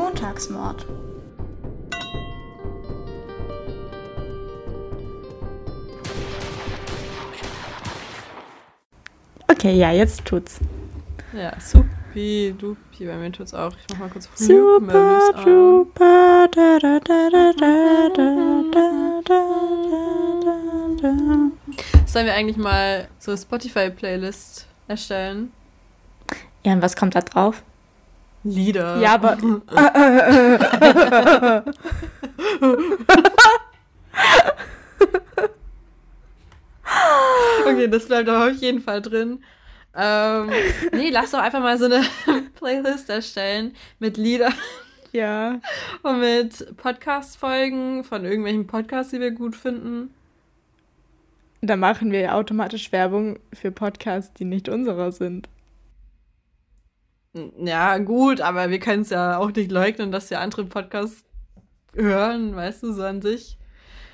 Montagsmord. Okay, ja, jetzt tut's. Ja, supi, dupi, bei mir tut's auch. Ich mach mal kurz Super, super, da, da, da, da, da, da, da, da, da. Sollen wir eigentlich mal so eine Spotify-Playlist erstellen? Ja, und was kommt da drauf? Lieder. Ja, aber. okay, das bleibt aber auf jeden Fall drin. Ähm, nee, lass doch einfach mal so eine Playlist erstellen mit Liedern. Ja. Und mit Podcast-Folgen von irgendwelchen Podcasts, die wir gut finden. Da machen wir automatisch Werbung für Podcasts, die nicht unserer sind. Ja, gut, aber wir können es ja auch nicht leugnen, dass wir andere Podcasts hören, weißt du, so an sich.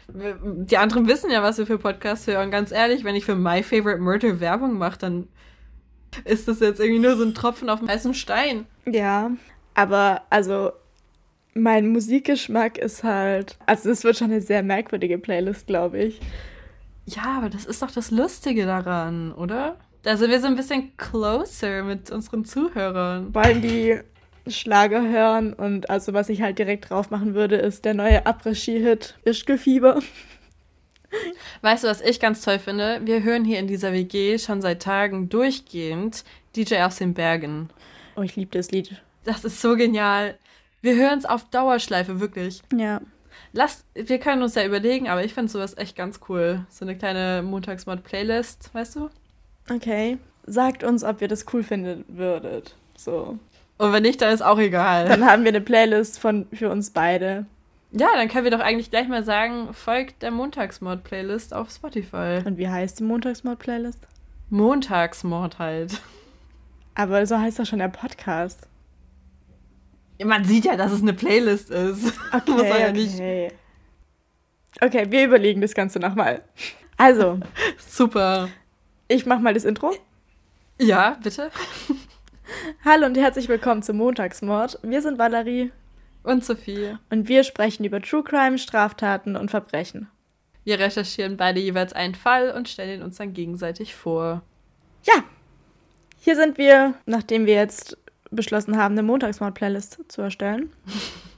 Die anderen wissen ja, was wir für Podcasts hören. Ganz ehrlich, wenn ich für My Favorite Murder Werbung mache, dann ist das jetzt irgendwie nur so ein Tropfen auf dem heißen Stein. Ja, aber also mein Musikgeschmack ist halt, also es wird schon eine sehr merkwürdige Playlist, glaube ich. Ja, aber das ist doch das Lustige daran, oder? Da sind wir so ein bisschen closer mit unseren Zuhörern. Wollen die Schlager hören und also was ich halt direkt drauf machen würde, ist der neue Après-Ski-Hit Ischgefieber. Weißt du, was ich ganz toll finde? Wir hören hier in dieser WG schon seit Tagen durchgehend DJ aus den Bergen. Oh, ich liebe das Lied. Das ist so genial. Wir hören es auf Dauerschleife, wirklich. Ja. Lass, wir können uns ja überlegen, aber ich finde sowas echt ganz cool. So eine kleine Montagsmod-Playlist, weißt du? Okay. Sagt uns, ob ihr das cool finden würdet. So. Und wenn nicht, dann ist auch egal. Dann haben wir eine Playlist von, für uns beide. Ja, dann können wir doch eigentlich gleich mal sagen, folgt der Montagsmord-Playlist auf Spotify. Und wie heißt die Montagsmord-Playlist? Montagsmord halt. Aber so heißt doch schon der Podcast. Ja, man sieht ja, dass es eine Playlist ist. Okay, Muss ja nicht. Okay. okay, wir überlegen das Ganze nochmal. Also. Super. Ich mach mal das Intro. Ja, bitte. Hallo und herzlich willkommen zum Montagsmord. Wir sind Valerie. Und Sophie. Und wir sprechen über True Crime, Straftaten und Verbrechen. Wir recherchieren beide jeweils einen Fall und stellen ihn uns dann gegenseitig vor. Ja, hier sind wir, nachdem wir jetzt beschlossen haben, eine Montagsmord-Playlist zu erstellen.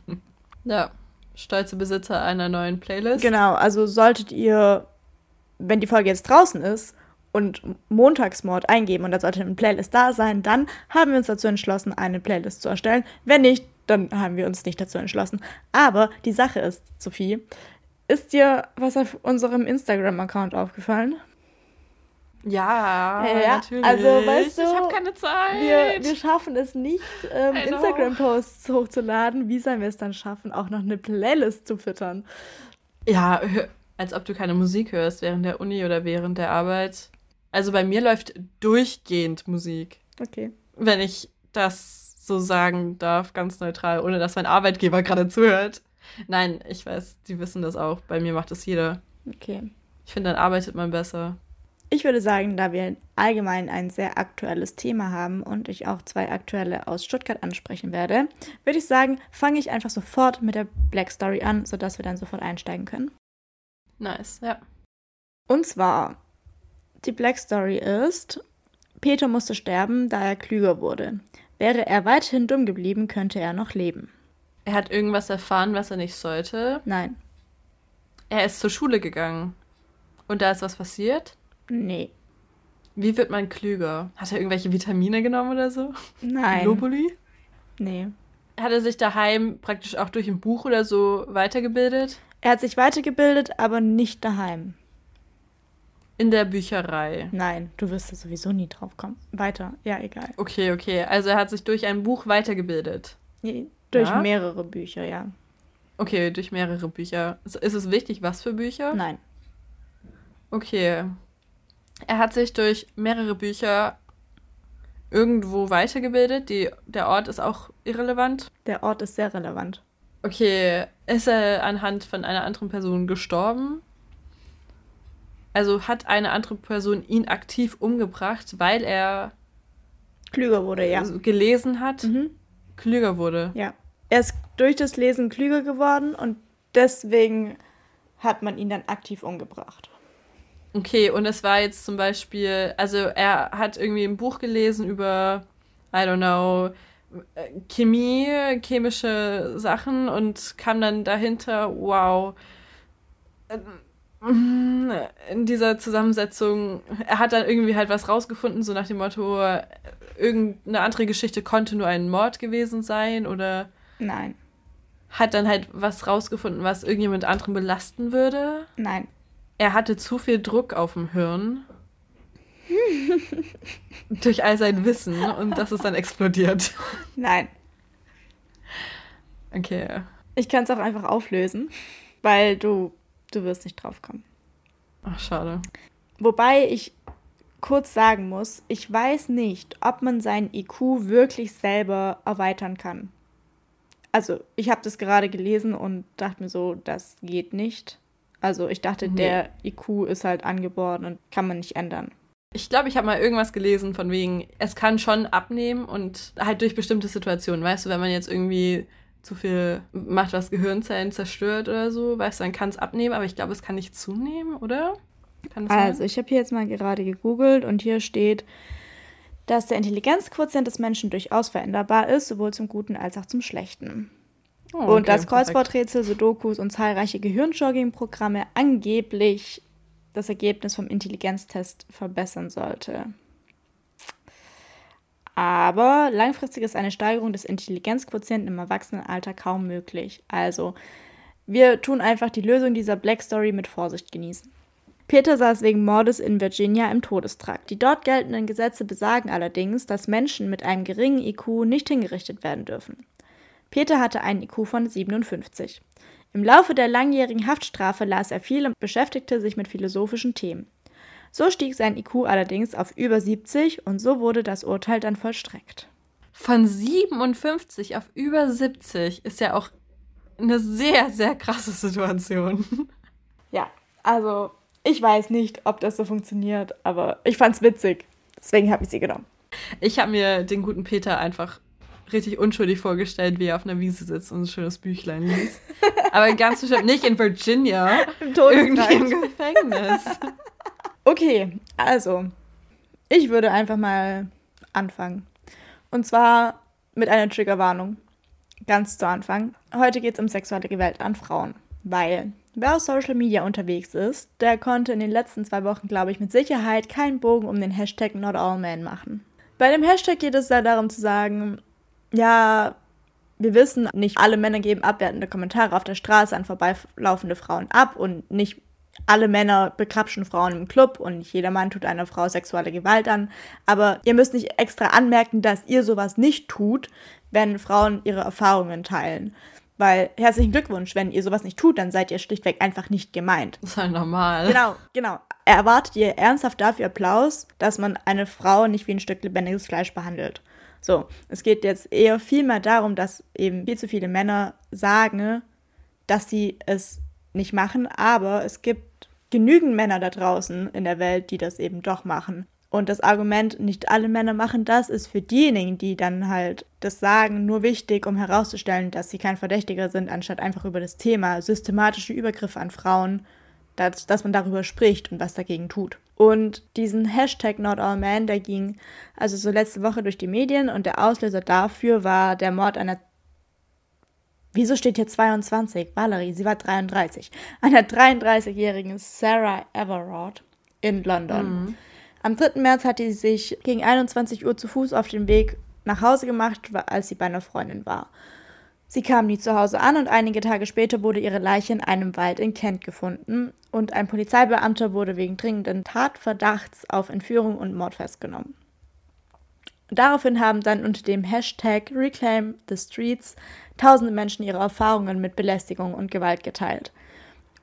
ja, stolze Besitzer einer neuen Playlist. Genau, also solltet ihr, wenn die Folge jetzt draußen ist, und Montagsmord eingeben und da sollte eine Playlist da sein, dann haben wir uns dazu entschlossen, eine Playlist zu erstellen. Wenn nicht, dann haben wir uns nicht dazu entschlossen. Aber die Sache ist, Sophie, ist dir was auf unserem Instagram-Account aufgefallen? Ja, ja, natürlich. Also, weißt du, ich habe keine Zeit. Wir, wir schaffen es nicht, ähm, Instagram-Posts hochzuladen. Wie sollen wir es dann schaffen, auch noch eine Playlist zu füttern? Ja, als ob du keine Musik hörst während der Uni oder während der Arbeit. Also bei mir läuft durchgehend Musik. Okay. Wenn ich das so sagen darf, ganz neutral, ohne dass mein Arbeitgeber gerade zuhört. Nein, ich weiß, die wissen das auch. Bei mir macht das jeder. Okay. Ich finde, dann arbeitet man besser. Ich würde sagen, da wir allgemein ein sehr aktuelles Thema haben und ich auch zwei aktuelle aus Stuttgart ansprechen werde, würde ich sagen, fange ich einfach sofort mit der Black Story an, sodass wir dann sofort einsteigen können. Nice, ja. Und zwar, die Black Story ist, Peter musste sterben, da er klüger wurde. Wäre er weiterhin dumm geblieben, könnte er noch leben. Er hat irgendwas erfahren, was er nicht sollte. Nein. Er ist zur Schule gegangen. Und da ist was passiert? Nee. Wie wird man klüger? Hat er irgendwelche Vitamine genommen oder so? Nein. Globuli? Nee. Hat er sich daheim praktisch auch durch ein Buch oder so weitergebildet? Er hat sich weitergebildet, aber nicht daheim. In der Bücherei. Nein, du wirst da sowieso nie drauf kommen. Weiter, ja, egal. Okay, okay. Also er hat sich durch ein Buch weitergebildet. Nee, durch ja? mehrere Bücher, ja. Okay, durch mehrere Bücher. Ist es wichtig, was für Bücher? Nein. Okay. Er hat sich durch mehrere Bücher irgendwo weitergebildet. Die, der Ort ist auch irrelevant. Der Ort ist sehr relevant. Okay. Ist er anhand von einer anderen Person gestorben? Also hat eine andere Person ihn aktiv umgebracht, weil er klüger wurde, ja. Gelesen hat, mhm. klüger wurde. Ja. er ist durch das Lesen klüger geworden und deswegen hat man ihn dann aktiv umgebracht. Okay, und es war jetzt zum Beispiel, also er hat irgendwie ein Buch gelesen über, I don't know, Chemie, chemische Sachen und kam dann dahinter, wow, in dieser Zusammensetzung, er hat dann irgendwie halt was rausgefunden, so nach dem Motto, irgendeine andere Geschichte konnte nur ein Mord gewesen sein oder. Nein. Hat dann halt was rausgefunden, was irgendjemand anderen belasten würde? Nein. Er hatte zu viel Druck auf dem Hirn. durch all sein Wissen und das ist dann explodiert. Nein. Okay. Ich kann es auch einfach auflösen, weil du, du wirst nicht drauf kommen. Ach, schade. Wobei ich kurz sagen muss, ich weiß nicht, ob man seinen IQ wirklich selber erweitern kann. Also, ich habe das gerade gelesen und dachte mir so, das geht nicht. Also, ich dachte, nee. der IQ ist halt angeboren und kann man nicht ändern. Ich glaube, ich habe mal irgendwas gelesen von wegen, es kann schon abnehmen und halt durch bestimmte Situationen. Weißt du, wenn man jetzt irgendwie zu viel macht, was Gehirnzellen zerstört oder so, weißt du, dann kann es abnehmen, aber ich glaube, es kann nicht zunehmen, oder? also, ich habe hier jetzt mal gerade gegoogelt und hier steht, dass der Intelligenzquotient des Menschen durchaus veränderbar ist, sowohl zum Guten als auch zum Schlechten. Oh, okay, und dass Kreuzworträtsel, Sudokus und zahlreiche Gehirnjogging-Programme angeblich das Ergebnis vom Intelligenztest verbessern sollte. Aber langfristig ist eine Steigerung des Intelligenzquotienten im Erwachsenenalter kaum möglich. Also, wir tun einfach die Lösung dieser Black Story mit Vorsicht genießen. Peter saß wegen Mordes in Virginia im Todestrakt. Die dort geltenden Gesetze besagen allerdings, dass Menschen mit einem geringen IQ nicht hingerichtet werden dürfen. Peter hatte einen IQ von 57. Im Laufe der langjährigen Haftstrafe las er viel und beschäftigte sich mit philosophischen Themen. So stieg sein IQ allerdings auf über 70 und so wurde das Urteil dann vollstreckt. Von 57 auf über 70 ist ja auch eine sehr, sehr krasse Situation. Ja, also ich weiß nicht, ob das so funktioniert, aber ich fand's witzig. Deswegen habe ich sie genommen. Ich habe mir den guten Peter einfach richtig unschuldig vorgestellt, wie er auf einer Wiese sitzt und ein schönes Büchlein liest. Aber ganz bestimmt nicht in Virginia. Im irgendwie im Gefängnis. Okay, also, ich würde einfach mal anfangen. Und zwar mit einer Triggerwarnung. Ganz zu Anfang. Heute geht es um sexuelle Gewalt an Frauen. Weil wer auf Social Media unterwegs ist, der konnte in den letzten zwei Wochen, glaube ich, mit Sicherheit keinen Bogen um den Hashtag Not All Men machen. Bei dem Hashtag geht es da darum zu sagen, ja, wir wissen, nicht alle Männer geben abwertende Kommentare auf der Straße an vorbeilaufende Frauen ab und nicht alle Männer bekrapschen Frauen im Club und nicht jeder Mann tut einer Frau sexuelle Gewalt an. Aber ihr müsst nicht extra anmerken, dass ihr sowas nicht tut, wenn Frauen ihre Erfahrungen teilen. Weil herzlichen Glückwunsch, wenn ihr sowas nicht tut, dann seid ihr schlichtweg einfach nicht gemeint. Das ist halt normal. Genau, genau. Erwartet ihr ernsthaft dafür Applaus, dass man eine Frau nicht wie ein Stück lebendiges Fleisch behandelt? So, es geht jetzt eher vielmehr darum, dass eben viel zu viele Männer sagen, dass sie es nicht machen, aber es gibt genügend Männer da draußen in der Welt, die das eben doch machen. Und das Argument, nicht alle Männer machen das, ist für diejenigen, die dann halt das sagen, nur wichtig, um herauszustellen, dass sie kein Verdächtiger sind, anstatt einfach über das Thema systematische Übergriffe an Frauen, dass, dass man darüber spricht und was dagegen tut. Und diesen Hashtag Not All Men, der ging also so letzte Woche durch die Medien und der Auslöser dafür war der Mord einer. Wieso steht hier 22? Valerie, sie war 33. Einer 33-jährigen Sarah Everard in London. Mhm. Am 3. März hatte sie sich gegen 21 Uhr zu Fuß auf den Weg nach Hause gemacht, als sie bei einer Freundin war. Sie kam nie zu Hause an und einige Tage später wurde ihre Leiche in einem Wald in Kent gefunden und ein Polizeibeamter wurde wegen dringenden Tatverdachts auf Entführung und Mord festgenommen. Daraufhin haben dann unter dem Hashtag Reclaim the Streets tausende Menschen ihre Erfahrungen mit Belästigung und Gewalt geteilt.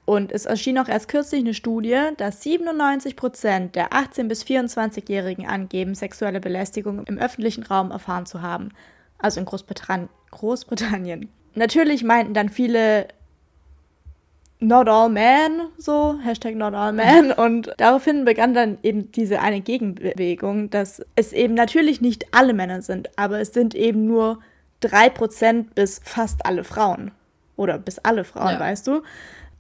Und es erschien auch erst kürzlich eine Studie, dass 97 Prozent der 18- bis 24-Jährigen angeben, sexuelle Belästigung im öffentlichen Raum erfahren zu haben also in Großbritannien. Großbritannien. Natürlich meinten dann viele Not all men, so, Hashtag not all men. Und daraufhin begann dann eben diese eine Gegenbewegung, dass es eben natürlich nicht alle Männer sind, aber es sind eben nur 3% bis fast alle Frauen. Oder bis alle Frauen, ja. weißt du?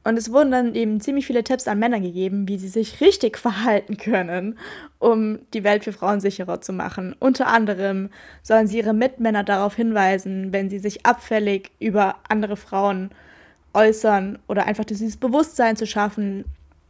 Und es wurden dann eben ziemlich viele Tipps an Männer gegeben, wie sie sich richtig verhalten können, um die Welt für Frauen sicherer zu machen. Unter anderem sollen sie ihre Mitmänner darauf hinweisen, wenn sie sich abfällig über andere Frauen äußern oder einfach dieses Bewusstsein zu schaffen,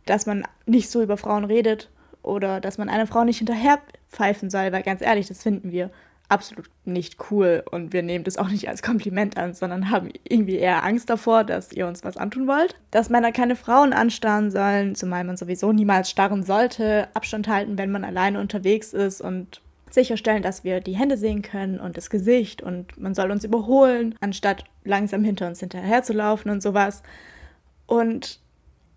dass man nicht so über Frauen redet oder dass man einer Frau nicht hinterher pfeifen soll, weil ganz ehrlich, das finden wir absolut nicht cool und wir nehmen das auch nicht als Kompliment an, sondern haben irgendwie eher Angst davor, dass ihr uns was antun wollt. Dass Männer keine Frauen anstarren sollen, zumal man sowieso niemals starren sollte, Abstand halten, wenn man alleine unterwegs ist und sicherstellen, dass wir die Hände sehen können und das Gesicht und man soll uns überholen, anstatt langsam hinter uns hinterher zu laufen und sowas. Und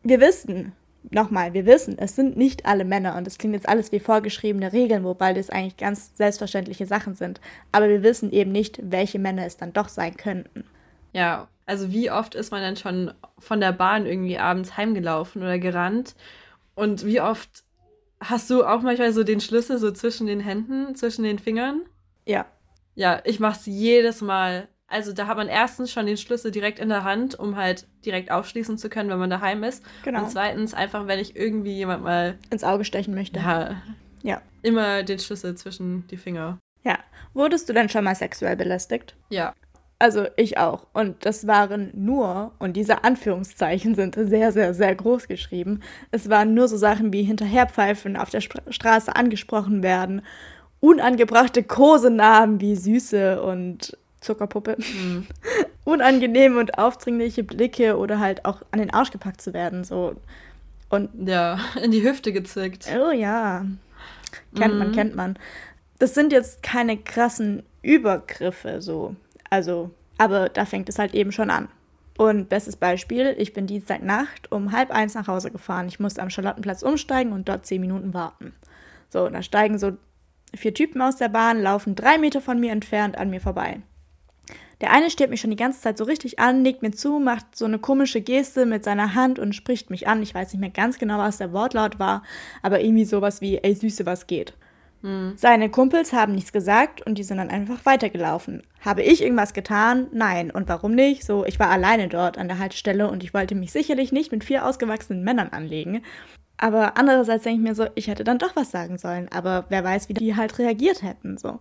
wir wissen, nochmal, wir wissen, es sind nicht alle Männer und es klingt jetzt alles wie vorgeschriebene Regeln, wobei das eigentlich ganz selbstverständliche Sachen sind. Aber wir wissen eben nicht, welche Männer es dann doch sein könnten. Ja, also wie oft ist man dann schon von der Bahn irgendwie abends heimgelaufen oder gerannt und wie oft hast du auch manchmal so den Schlüssel so zwischen den Händen, zwischen den Fingern? Ja. Ja, ich mach's jedes Mal. Also da hat man erstens schon den Schlüssel direkt in der Hand, um halt direkt aufschließen zu können, wenn man daheim ist. Genau. Und zweitens einfach, wenn ich irgendwie jemand mal ins Auge stechen möchte. Ja. Ja. Immer den Schlüssel zwischen die Finger. Ja. Wurdest du denn schon mal sexuell belästigt? Ja. Also ich auch. Und das waren nur, und diese Anführungszeichen sind sehr, sehr, sehr groß geschrieben, es waren nur so Sachen wie Hinterherpfeifen, auf der Sp Straße angesprochen werden, unangebrachte Kosenamen wie Süße und Zuckerpuppe. Mhm. Unangenehme und aufdringliche Blicke oder halt auch an den Arsch gepackt zu werden. So. Und ja, in die Hüfte gezickt. Oh ja. Kennt mhm. man, kennt man. Das sind jetzt keine krassen Übergriffe, so. Also, aber da fängt es halt eben schon an. Und bestes Beispiel, ich bin Dienstagnacht um halb eins nach Hause gefahren. Ich musste am Charlottenplatz umsteigen und dort zehn Minuten warten. So, da steigen so vier Typen aus der Bahn, laufen drei Meter von mir entfernt an mir vorbei. Der eine steht mich schon die ganze Zeit so richtig an, nickt mir zu, macht so eine komische Geste mit seiner Hand und spricht mich an. Ich weiß nicht mehr ganz genau, was der Wortlaut war, aber irgendwie sowas wie, ey Süße, was geht. Hm. Seine Kumpels haben nichts gesagt und die sind dann einfach weitergelaufen. Habe ich irgendwas getan? Nein. Und warum nicht? So, ich war alleine dort an der Haltestelle und ich wollte mich sicherlich nicht mit vier ausgewachsenen Männern anlegen. Aber andererseits denke ich mir so, ich hätte dann doch was sagen sollen. Aber wer weiß, wie die halt reagiert hätten. So.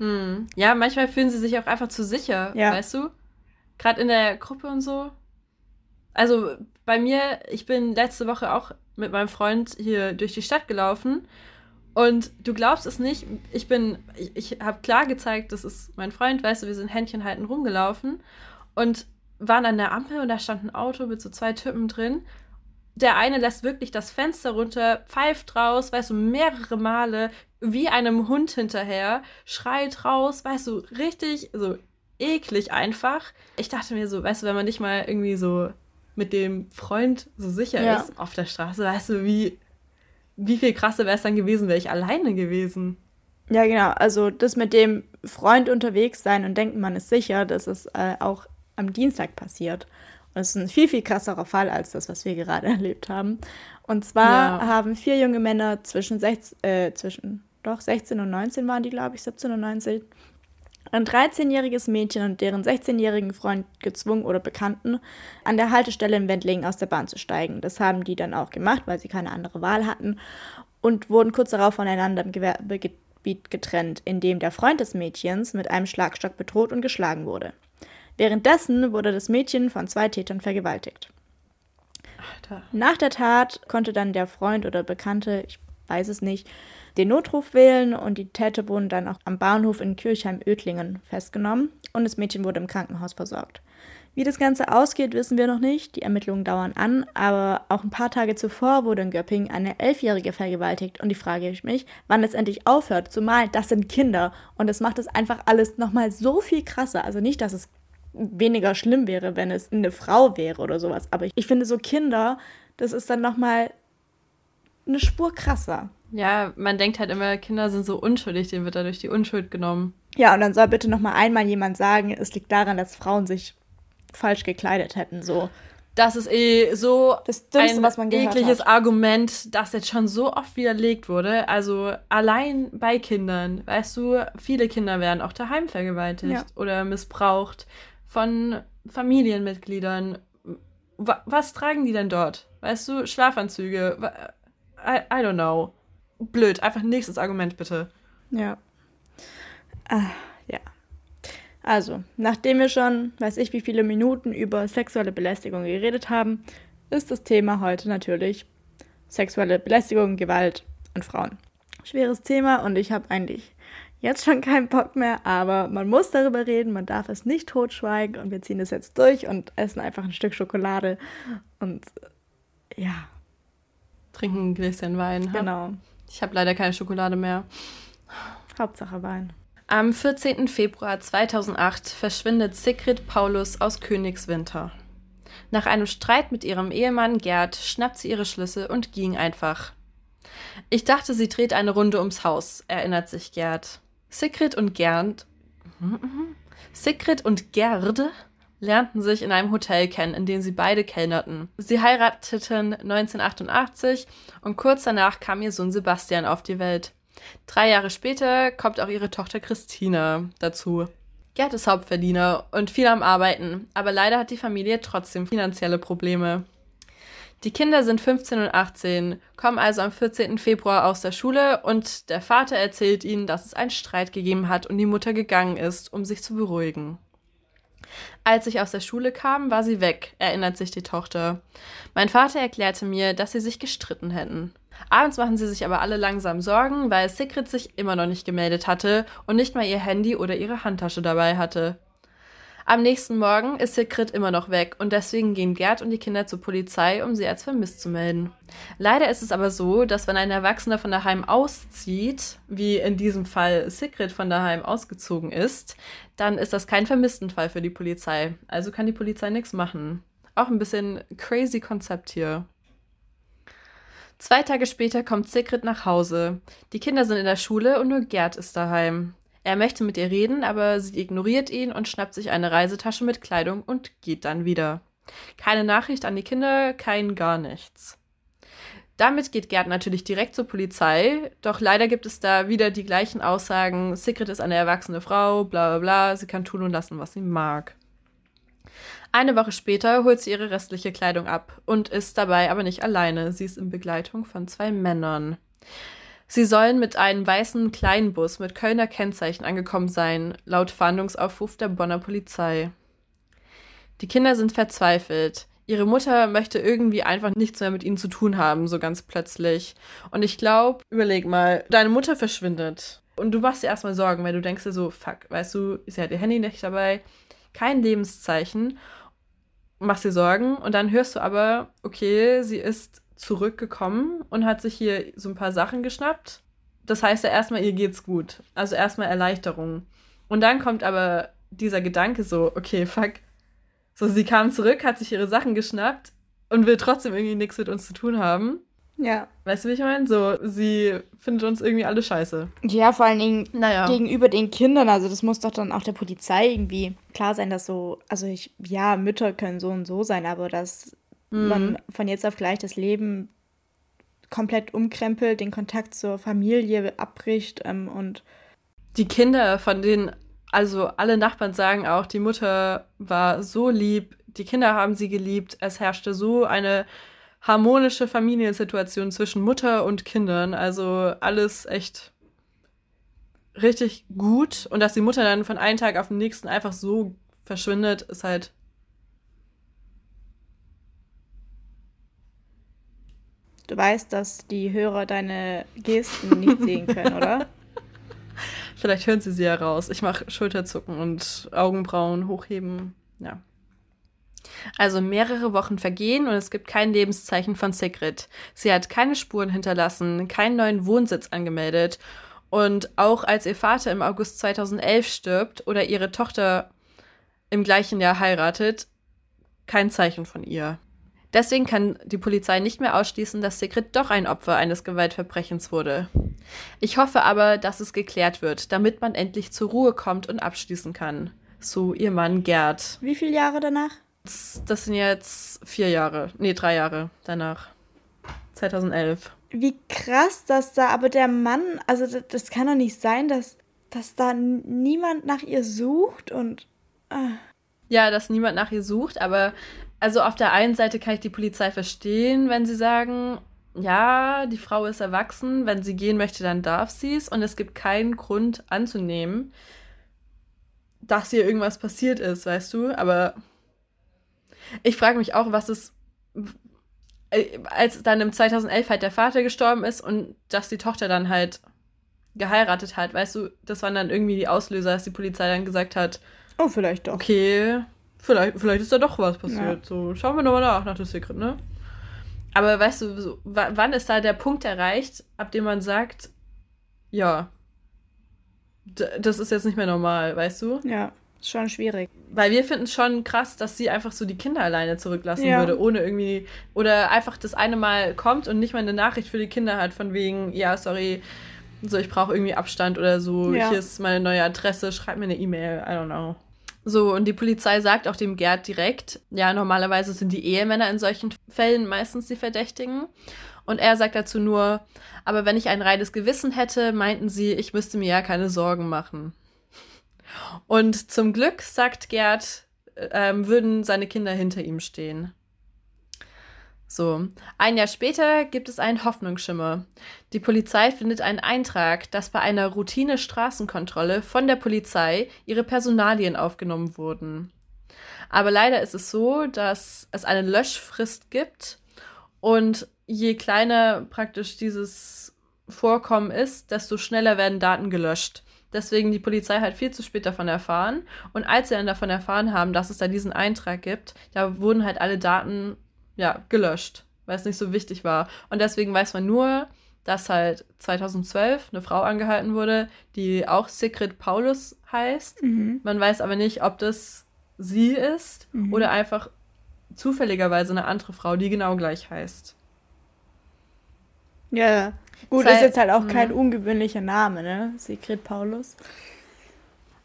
Hm. Ja, manchmal fühlen sie sich auch einfach zu sicher, ja. weißt du? Gerade in der Gruppe und so. Also bei mir, ich bin letzte Woche auch mit meinem Freund hier durch die Stadt gelaufen und du glaubst es nicht, ich bin, ich, ich habe klar gezeigt, das ist mein Freund, weißt du, wir sind Händchen halten rumgelaufen und waren an der Ampel und da stand ein Auto mit so zwei Typen drin der eine lässt wirklich das Fenster runter, pfeift raus, weißt du, mehrere Male, wie einem Hund hinterher, schreit raus, weißt du, richtig, so eklig einfach. Ich dachte mir so, weißt du, wenn man nicht mal irgendwie so mit dem Freund so sicher ja. ist auf der Straße, weißt du, wie, wie viel krasser wäre es dann gewesen, wäre ich alleine gewesen. Ja, genau. Also das mit dem Freund unterwegs sein und denken, man ist sicher, das ist äh, auch am Dienstag passiert. Das ist ein viel, viel krasserer Fall als das, was wir gerade erlebt haben. Und zwar ja. haben vier junge Männer zwischen, 16, äh, zwischen doch 16 und 19 waren die, glaube ich, 17 und 19, ein 13-jähriges Mädchen und deren 16-jährigen Freund gezwungen oder Bekannten, an der Haltestelle in Wendlingen aus der Bahn zu steigen. Das haben die dann auch gemacht, weil sie keine andere Wahl hatten und wurden kurz darauf voneinander im Gewerbegebiet getrennt, in dem der Freund des Mädchens mit einem Schlagstock bedroht und geschlagen wurde. Währenddessen wurde das Mädchen von zwei Tätern vergewaltigt. Alter. Nach der Tat konnte dann der Freund oder Bekannte, ich weiß es nicht, den Notruf wählen und die Täter wurden dann auch am Bahnhof in Kirchheim-Ödlingen festgenommen und das Mädchen wurde im Krankenhaus versorgt. Wie das Ganze ausgeht, wissen wir noch nicht. Die Ermittlungen dauern an, aber auch ein paar Tage zuvor wurde in Göppingen eine Elfjährige vergewaltigt und die frage ich mich, wann es endlich aufhört, zumal das sind Kinder und das macht es einfach alles nochmal so viel krasser. Also nicht, dass es weniger schlimm wäre, wenn es eine Frau wäre oder sowas. Aber ich finde so Kinder, das ist dann nochmal eine Spur krasser. Ja, man denkt halt immer, Kinder sind so unschuldig, denen wird dadurch die Unschuld genommen. Ja, und dann soll bitte nochmal einmal jemand sagen, es liegt daran, dass Frauen sich falsch gekleidet hätten, so. Das ist eh so das Dümmste, ein was man gehört ekliges hat. Argument, das jetzt schon so oft widerlegt wurde. Also allein bei Kindern, weißt du, viele Kinder werden auch daheim vergewaltigt Ja. oder missbraucht von Familienmitgliedern. Wa- Was tragen die denn dort? Weißt du, Schlafanzüge? I, I don't know. Blöd, einfach nächstes Argument bitte. Ja. Ah, ja. Also, nachdem wir schon, weiß ich, wie viele Minuten über sexuelle Belästigung geredet haben, ist das Thema heute natürlich sexuelle Belästigung, Gewalt und Frauen. Schweres Thema und ich habe eigentlich jetzt schon keinen Bock mehr, aber man muss darüber reden, man darf es nicht totschweigen und wir ziehen das jetzt durch und essen einfach ein Stück Schokolade und ja, Trinken ein Gläschen Wein. ha? genau. Ich habe leider keine Schokolade mehr. Hauptsache Wein. Am 14. Februar 2008 verschwindet Sigrid Paulus aus Königswinter. Nach einem Streit mit ihrem Ehemann Gerd schnappt sie ihre Schlüssel und ging einfach. Ich dachte, sie dreht eine Runde ums Haus, erinnert sich Gerd. Sigrid und Gerd. Sigrid und Gerd lernten sich in einem Hotel kennen, in dem sie beide kellnerten. Sie heirateten 1988 und kurz danach kam ihr Sohn Sebastian auf die Welt. Drei Jahre später kommt auch ihre Tochter Christina dazu. Gerd ist Hauptverdiener und viel am Arbeiten, aber leider hat die Familie trotzdem finanzielle Probleme. Die Kinder sind 15 und 18, kommen also am 14. Februar aus der Schule und der Vater erzählt ihnen, dass es einen Streit gegeben hat und die Mutter gegangen ist, um sich zu beruhigen. Als ich aus der Schule kam, war sie weg, erinnert sich die Tochter. Mein Vater erklärte mir, dass sie sich gestritten hätten. Abends machen sie sich aber alle langsam Sorgen, weil Sigrid sich immer noch nicht gemeldet hatte und nicht mal ihr Handy oder ihre Handtasche dabei hatte. Am nächsten Morgen ist Sigrid immer noch weg und deswegen gehen Gerd und die Kinder zur Polizei, um sie als vermisst zu melden. Leider ist es aber so, dass wenn ein Erwachsener von daheim auszieht, wie in diesem Fall Sigrid von daheim ausgezogen ist, dann ist das kein Vermisstenfall für die Polizei. Also kann die Polizei nichts machen. Auch ein bisschen crazy Konzept hier. Zwei Tage später kommt Sigrid nach Hause. Die Kinder sind in der Schule und nur Gerd ist daheim. Er möchte mit ihr reden, aber sie ignoriert ihn und schnappt sich eine Reisetasche mit Kleidung und geht dann wieder. Keine Nachricht an die Kinder, kein gar nichts. Damit geht Gerd natürlich direkt zur Polizei, doch leider gibt es da wieder die gleichen Aussagen. Sigrid ist eine erwachsene Frau, bla bla bla, sie kann tun und lassen, was sie mag. Eine Woche später holt sie ihre restliche Kleidung ab und ist dabei aber nicht alleine. Sie ist in Begleitung von zwei Männern. Sie sollen mit einem weißen Kleinbus mit Kölner Kennzeichen angekommen sein, laut Fahndungsaufruf der Bonner Polizei. Die Kinder sind verzweifelt. Ihre Mutter möchte irgendwie einfach nichts mehr mit ihnen zu tun haben, so ganz plötzlich. Und ich glaube, überleg mal, deine Mutter verschwindet. Und du machst dir erstmal Sorgen, weil du denkst dir so, fuck, weißt du, sie hat ihr Handy nicht dabei, kein Lebenszeichen, machst dir Sorgen und dann hörst du aber, okay, sie ist zurückgekommen und hat sich hier so ein paar Sachen geschnappt. Das heißt ja erstmal, ihr geht's gut. Also erstmal Erleichterung. Und dann kommt aber dieser Gedanke so, okay, fuck. So, sie kam zurück, hat sich ihre Sachen geschnappt und will trotzdem irgendwie nichts mit uns zu tun haben. Ja. Weißt du, wie ich meine? So, sie findet uns irgendwie alle scheiße. Ja, vor allen Dingen Naja. gegenüber den Kindern, also das muss doch dann auch der Polizei irgendwie klar sein, dass so, also ich, ja, Mütter können so und so sein, aber dass man von jetzt auf gleich das Leben komplett umkrempelt, den Kontakt zur Familie abbricht ähm, und die Kinder, von denen, also alle Nachbarn sagen auch, die Mutter war so lieb, die Kinder haben sie geliebt, es herrschte so eine harmonische Familiensituation zwischen Mutter und Kindern, also alles echt richtig gut. Und dass die Mutter dann von einem Tag auf den nächsten einfach so verschwindet, ist halt du weißt, dass die Hörer deine Gesten nicht sehen können, oder? Vielleicht hören sie sie ja raus. Ich mache Schulterzucken und Augenbrauen hochheben. Ja. Also mehrere Wochen vergehen und es gibt kein Lebenszeichen von Sigrid. Sie hat keine Spuren hinterlassen, keinen neuen Wohnsitz angemeldet. Und auch als ihr Vater im August 2011 stirbt oder ihre Tochter im gleichen Jahr heiratet, kein Zeichen von ihr. Deswegen kann die Polizei nicht mehr ausschließen, dass Sigrid doch ein Opfer eines Gewaltverbrechens wurde. Ich hoffe aber, dass es geklärt wird, damit man endlich zur Ruhe kommt und abschließen kann. So ihr Mann Gerd. Wie viele Jahre danach? Das sind jetzt vier Jahre, nee, drei Jahre danach. 2011. Wie krass, dass da, aber der Mann, also das, das kann doch nicht sein, dass, dass da niemand nach ihr sucht und. Äh. Ja, dass niemand nach ihr sucht, aber also auf der einen Seite kann ich die Polizei verstehen, wenn sie sagen, ja, die Frau ist erwachsen, wenn sie gehen möchte, dann darf sie es und es gibt keinen Grund anzunehmen, dass ihr irgendwas passiert ist, weißt du, aber ich frage mich auch, was es äh, als dann im 2011 halt der Vater gestorben ist und dass die Tochter dann halt geheiratet hat, weißt du, das waren dann irgendwie die Auslöser, dass die Polizei dann gesagt hat, oh, vielleicht doch. Okay, vielleicht, vielleicht ist da doch was passiert. Ja. So, schauen wir nochmal nach, nach dem Secret, ne? Aber weißt du, so, wann ist da der Punkt erreicht, ab dem man sagt, ja, das ist jetzt nicht mehr normal, weißt du? Ja, ist schon schwierig. Weil wir finden es schon krass, dass sie einfach so die Kinder alleine zurücklassen ja. würde, ohne irgendwie. Oder einfach das eine Mal kommt und nicht mal eine Nachricht für die Kinder hat, von wegen, ja, sorry, so, ich brauche irgendwie Abstand oder so, ja. hier ist meine neue Adresse, schreib mir eine E-Mail, I don't know. So, und die Polizei sagt auch dem Gerd direkt, ja, normalerweise sind die Ehemänner in solchen Fällen meistens die Verdächtigen. Und er sagt dazu nur, aber wenn ich ein reines Gewissen hätte, meinten sie, ich müsste mir ja keine Sorgen machen. Und zum Glück, sagt Gerd, ähm, würden seine Kinder hinter ihm stehen. So, ein Jahr später gibt es einen Hoffnungsschimmer. Die Polizei findet einen Eintrag, dass bei einer Routine-Straßenkontrolle von der Polizei ihre Personalien aufgenommen wurden. Aber leider ist es so, dass es eine Löschfrist gibt und je kleiner praktisch dieses Vorkommen ist, desto schneller werden Daten gelöscht. Deswegen die Polizei halt viel zu spät davon erfahren. Und als sie dann davon erfahren haben, dass es da diesen Eintrag gibt, da wurden halt alle Daten ja, gelöscht, weil es nicht so wichtig war. Und deswegen weiß man nur, dass halt 2012 eine Frau angehalten wurde, die auch Sigrid Paulus heißt. Mhm. Man weiß aber nicht, ob das sie ist mhm. oder einfach zufälligerweise eine andere Frau, die genau gleich heißt. Ja, gut, Zeit, ist jetzt halt auch kein mhm. ungewöhnlicher Name, ne? Sigrid Paulus.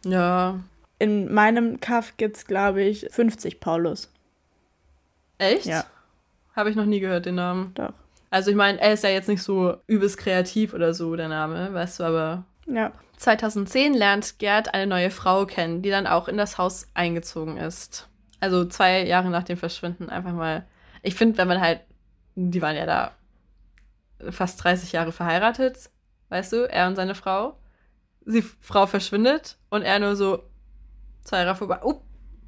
Ja. In meinem Kaff gibt es, glaube ich, 50 Paulus. Echt? Ja. Habe ich noch nie gehört, den Namen. Doch. Also ich meine, er ist ja jetzt nicht so übelst kreativ oder so, der Name, weißt du, aber. Ja. 2010 lernt Gerd eine neue Frau kennen, die dann auch in das Haus eingezogen ist. Also zwei Jahre nach dem Verschwinden einfach mal. Ich finde, wenn man halt, die waren ja da fast 30 Jahre verheiratet, weißt du, er und seine Frau. Die Frau verschwindet und er nur so zwei Jahre vorbei. Oh,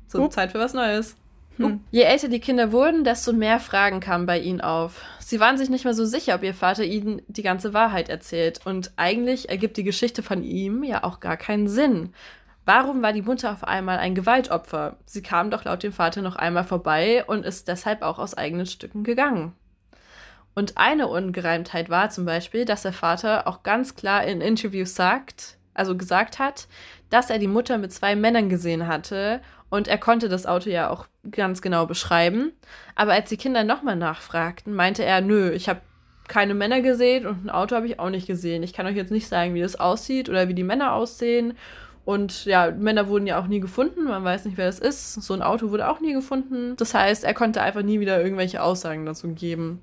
so uh. Zeit für was Neues. Hm. Je älter die Kinder wurden, desto mehr Fragen kamen bei ihnen auf. Sie waren sich nicht mehr so sicher, ob ihr Vater ihnen die ganze Wahrheit erzählt. Und eigentlich ergibt die Geschichte von ihm ja auch gar keinen Sinn. Warum war die Mutter auf einmal ein Gewaltopfer? Sie kam doch laut dem Vater noch einmal vorbei und ist deshalb auch aus eigenen Stücken gegangen. Und eine Ungereimtheit war zum Beispiel, dass der Vater auch ganz klar in Interviews sagt, also gesagt hat, dass er die Mutter mit zwei Männern gesehen hatte und er konnte das Auto ja auch ganz genau beschreiben. Aber als die Kinder nochmal nachfragten, meinte er, nö, ich habe keine Männer gesehen und ein Auto habe ich auch nicht gesehen. Ich kann euch jetzt nicht sagen, wie das aussieht oder wie die Männer aussehen. Und ja, Männer wurden ja auch nie gefunden. Man weiß nicht, wer das ist. So ein Auto wurde auch nie gefunden. Das heißt, er konnte einfach nie wieder irgendwelche Aussagen dazu geben.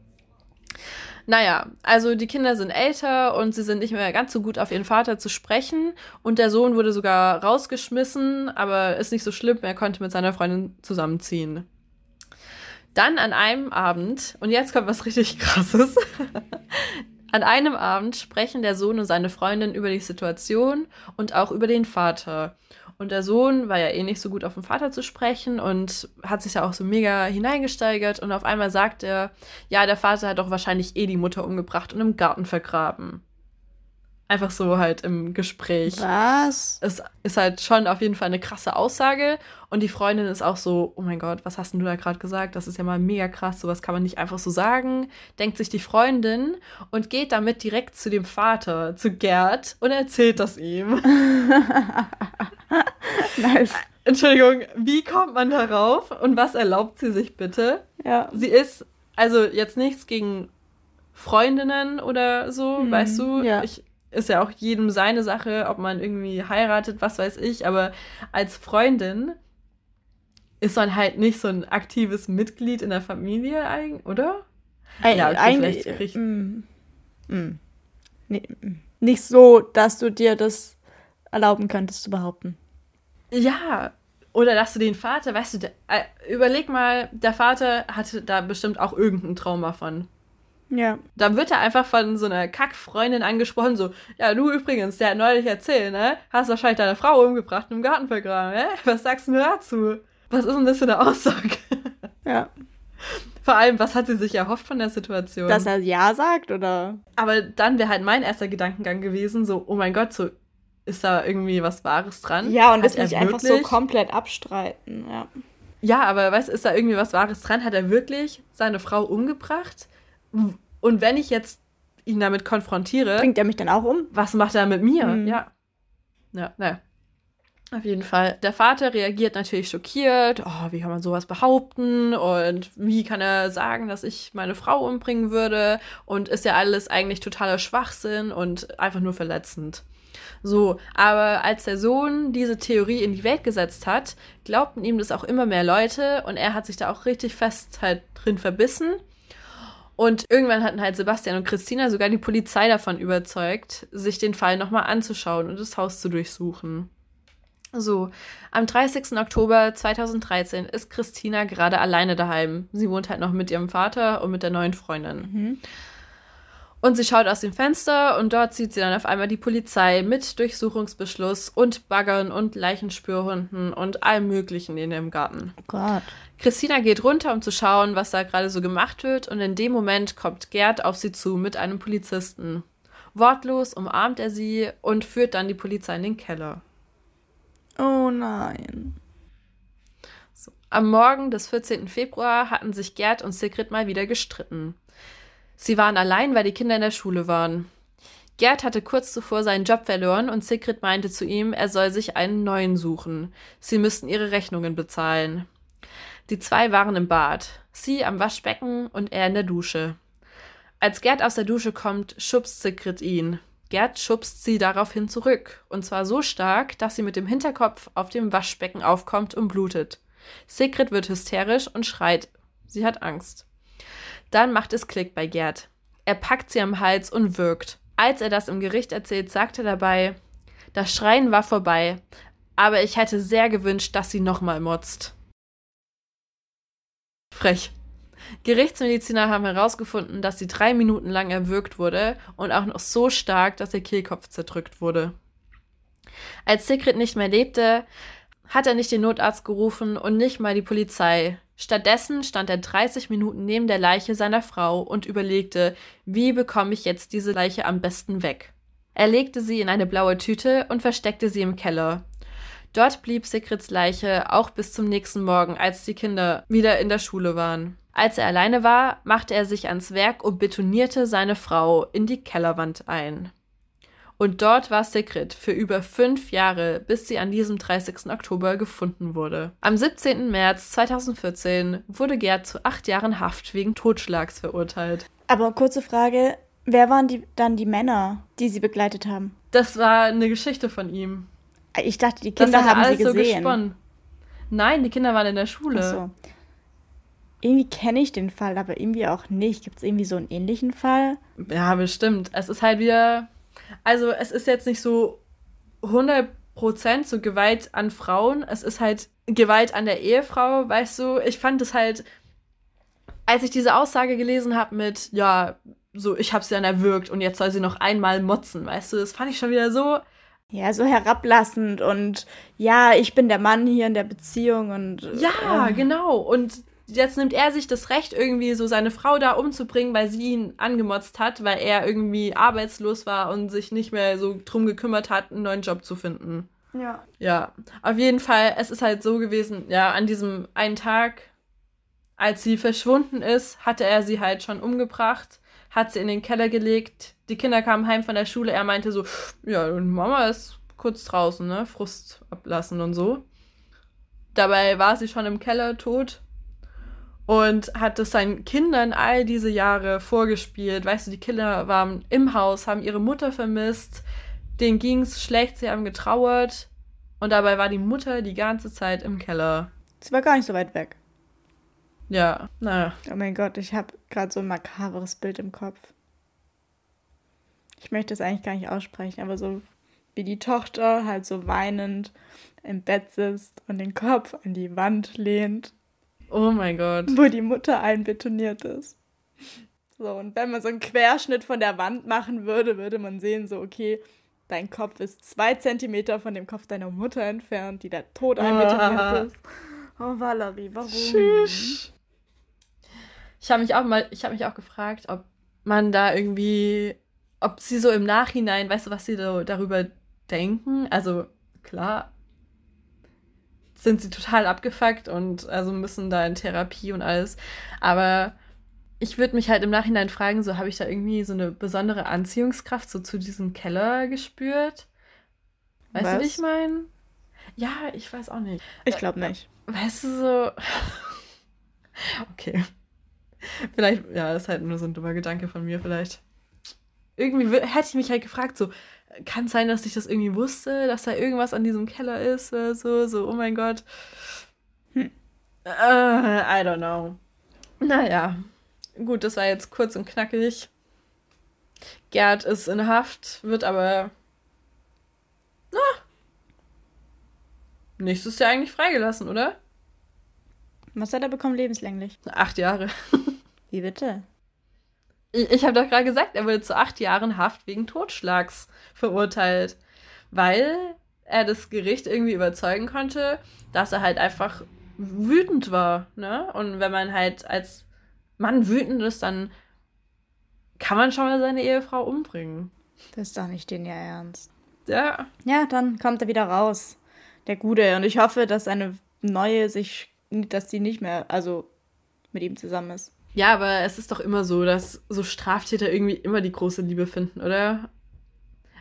Naja, also die Kinder sind älter und sie sind nicht mehr ganz so gut auf ihren Vater zu sprechen. Und der Sohn wurde sogar rausgeschmissen, aber ist nicht so schlimm, er konnte mit seiner Freundin zusammenziehen. Dann an einem Abend, und jetzt kommt was richtig krasses. an einem Abend sprechen der Sohn und seine Freundin über die Situation und auch über den Vater. Und der Sohn war ja eh nicht so gut auf den Vater zu sprechen und hat sich ja auch so mega hineingesteigert. Und auf einmal sagt er, ja, der Vater hat doch wahrscheinlich eh die Mutter umgebracht und im Garten vergraben. Einfach so halt im Gespräch. Was? Es ist halt schon auf jeden Fall eine krasse Aussage. Und die Freundin ist auch so, oh mein Gott, was hast denn du da gerade gesagt? Das ist ja mal mega krass. Sowas kann man nicht einfach so sagen. Denkt sich die Freundin und geht damit direkt zu dem Vater, zu Gerd, und erzählt das ihm. nice. Entschuldigung, wie kommt man darauf und was erlaubt sie sich bitte? Ja. Sie ist, also jetzt nichts gegen Freundinnen oder so, mhm. weißt du? Ja. Ich ist ja auch jedem seine Sache, ob man irgendwie heiratet, was weiß ich, aber als Freundin ist man halt nicht so ein aktives Mitglied in der Familie, eigentlich, oder? Ey, Ja, okay, eigentlich. krieg- mm, mm. Nee, mm. nicht so, dass du dir das erlauben könntest zu behaupten. Ja, oder dass du den Vater, weißt du, der, äh, überleg mal, der Vater hatte da bestimmt auch irgendein Trauma von. Ja. Da wird er einfach von so einer Kackfreundin angesprochen, so, ja, du übrigens, der hat neulich erzählt, ne? Hast wahrscheinlich deine Frau umgebracht und im Garten vergraben, ne? Was sagst du dazu? Was ist denn das für eine Aussage? Ja. Vor allem, was hat sie sich erhofft von der Situation? Dass er Ja sagt oder. Aber dann wäre halt mein erster Gedankengang gewesen, so, oh mein Gott, so, ist da irgendwie was Wahres dran? Ja, und das nicht einfach so komplett abstreiten. Ja. Ja, aber weißt, ist da irgendwie was Wahres dran? Hat er wirklich seine Frau umgebracht? Und wenn ich jetzt ihn damit konfrontiere, Bringt er mich dann auch um? was macht er mit mir? Mhm. Ja. Ja, naja. Auf jeden Fall. Der Vater reagiert natürlich schockiert. Oh, wie kann man sowas behaupten? Und wie kann er sagen, dass ich meine Frau umbringen würde? Und ist ja alles eigentlich totaler Schwachsinn und einfach nur verletzend. So, aber als der Sohn diese Theorie in die Welt gesetzt hat, glaubten ihm das auch immer mehr Leute und er hat sich da auch richtig fest halt drin verbissen. Und irgendwann hatten halt Sebastian und Christina sogar die Polizei davon überzeugt, sich den Fall nochmal anzuschauen und das Haus zu durchsuchen. So, am 30. Oktober 2013 ist Christina gerade alleine daheim. Sie wohnt halt noch mit ihrem Vater und mit der neuen Freundin. Mhm. Und sie schaut aus dem Fenster und dort sieht sie dann auf einmal die Polizei mit Durchsuchungsbeschluss und Baggern und Leichenspürhunden und allem Möglichen in ihrem Garten. Oh Gott. Christina geht runter, um zu schauen, was da gerade so gemacht wird, und in dem Moment kommt Gerd auf sie zu mit einem Polizisten. Wortlos umarmt er sie und führt dann die Polizei in den Keller. Oh nein. So. Am Morgen des 14. Februar hatten sich Gerd und Sigrid mal wieder gestritten. Sie waren allein, weil die Kinder in der Schule waren. Gerd hatte kurz zuvor seinen Job verloren und Sigrid meinte zu ihm, er soll sich einen neuen suchen. Sie müssten ihre Rechnungen bezahlen. Die zwei waren im Bad, sie am Waschbecken und er in der Dusche. Als Gerd aus der Dusche kommt, schubst Sigrid ihn. Gerd schubst sie daraufhin zurück, und zwar so stark, dass sie mit dem Hinterkopf auf dem Waschbecken aufkommt und blutet. Sigrid wird hysterisch und schreit. Sie hat Angst. Dann macht es Klick bei Gerd. Er packt sie am Hals und wirkt. Als er das im Gericht erzählt, sagt er dabei, das Schreien war vorbei, aber ich hätte sehr gewünscht, dass sie nochmal motzt. Frech. Gerichtsmediziner haben herausgefunden, dass sie drei Minuten lang erwürgt wurde und auch noch so stark, dass ihr Kehlkopf zerdrückt wurde. Als Sigrid nicht mehr lebte, hat er nicht den Notarzt gerufen und nicht mal die Polizei. Stattdessen stand er 30 Minuten neben der Leiche seiner Frau und überlegte, wie bekomme ich jetzt diese Leiche am besten weg. Er legte sie in eine blaue Tüte und versteckte sie im Keller. Dort blieb Sigrids Leiche auch bis zum nächsten Morgen, als die Kinder wieder in der Schule waren. Als er alleine war, machte er sich ans Werk und betonierte seine Frau in die Kellerwand ein. Und dort war Sigrid für über fünf Jahre, bis sie an diesem 30. Oktober gefunden wurde. Am 17. März 2014 wurde Gerd zu acht Jahren Haft wegen Totschlags verurteilt. Aber kurze Frage: Wer waren die, dann die Männer, die sie begleitet haben? Das war eine Geschichte von ihm. Ich dachte, die Das Kinder hat er haben sie alles so gesehen. gesponnen. Nein, die Kinder waren in der Schule. Ach so. Irgendwie kenne ich den Fall, aber irgendwie auch nicht. Gibt es irgendwie so einen ähnlichen Fall? Ja, bestimmt. Es ist halt wieder. Also, es ist jetzt nicht so 100% so Gewalt an Frauen. Es ist halt Gewalt an der Ehefrau, weißt du? Ich fand es halt. Als ich diese Aussage gelesen habe mit, ja, so, ich habe sie dann erwürgt und jetzt soll sie noch einmal motzen, weißt du? Das fand ich schon wieder so. Ja, so herablassend und ja, ich bin der Mann hier in der Beziehung und. Ja, äh, genau. Und jetzt nimmt er sich das Recht, irgendwie so seine Frau da umzubringen, weil sie ihn angemotzt hat, weil er irgendwie arbeitslos war und sich nicht mehr so drum gekümmert hat, einen neuen Job zu finden. Ja. Ja, auf jeden Fall, es ist halt so gewesen, ja, an diesem einen Tag, als sie verschwunden ist, hatte er sie halt schon umgebracht, hat sie in den Keller gelegt. Die Kinder kamen heim von der Schule, er meinte so, ja, und Mama ist kurz draußen, ne, Frust ablassen und so. Dabei war sie schon im Keller tot und hat es seinen Kindern all diese Jahre vorgespielt. Weißt du, die Kinder waren im Haus, haben ihre Mutter vermisst, denen ging's schlecht, sie haben getrauert und dabei war die Mutter die ganze Zeit im Keller. Sie war gar nicht so weit weg. Ja, naja. Oh mein Gott, ich habe gerade so ein makaberes Bild im Kopf. Ich möchte es eigentlich gar nicht aussprechen, aber so wie die Tochter halt so weinend im Bett sitzt und den Kopf an die Wand lehnt. Oh mein Gott. Wo die Mutter einbetoniert ist. So, und wenn man so einen Querschnitt von der Wand machen würde, würde man sehen, so, okay, dein Kopf ist zwei Zentimeter von dem Kopf deiner Mutter entfernt, die da tot einbetoniert ah. ist. Oh, Valerie, warum? Tschüss. Ich habe mich auch mal, ich habe mich auch gefragt, ob man da irgendwie, ob sie so im Nachhinein, weißt du, was sie da, darüber denken? Also, klar, sind sie total abgefuckt und also müssen da in Therapie und alles. Aber ich würde mich halt im Nachhinein fragen, so habe ich da irgendwie so eine besondere Anziehungskraft so zu diesem Keller gespürt? Weißt Was? du, wie ich meine? Ja, ich weiß auch nicht. Ich glaube nicht. Weißt du so. okay. Vielleicht, ja, ist halt nur so ein dummer Gedanke von mir, vielleicht. Irgendwie hätte ich mich halt gefragt, so, kann es sein, dass ich das irgendwie wusste, dass da irgendwas an diesem Keller ist oder so, so, oh mein Gott. Hm. Uh, I don't know. Naja. Gut, das war jetzt kurz und knackig. Gerd ist in Haft, wird aber. Na. Nächstes Jahr eigentlich freigelassen, oder? Was hat er bekommen lebenslänglich? Acht Jahre. Wie bitte? Ich, ich habe doch gerade gesagt, er wurde zu acht Jahren Haft wegen Totschlags verurteilt. Weil er das Gericht irgendwie überzeugen konnte, dass er halt einfach wütend war. Ne? Und wenn man halt als Mann wütend ist, dann kann man schon mal seine Ehefrau umbringen. Das ist doch nicht den ja ernst. Ja. Ja, dann kommt er wieder raus. Der Gute. Und ich hoffe, dass seine neue sich, dass sie nicht mehr, also mit ihm zusammen ist. Ja, aber es ist doch immer so, dass so Straftäter irgendwie immer die große Liebe finden, oder?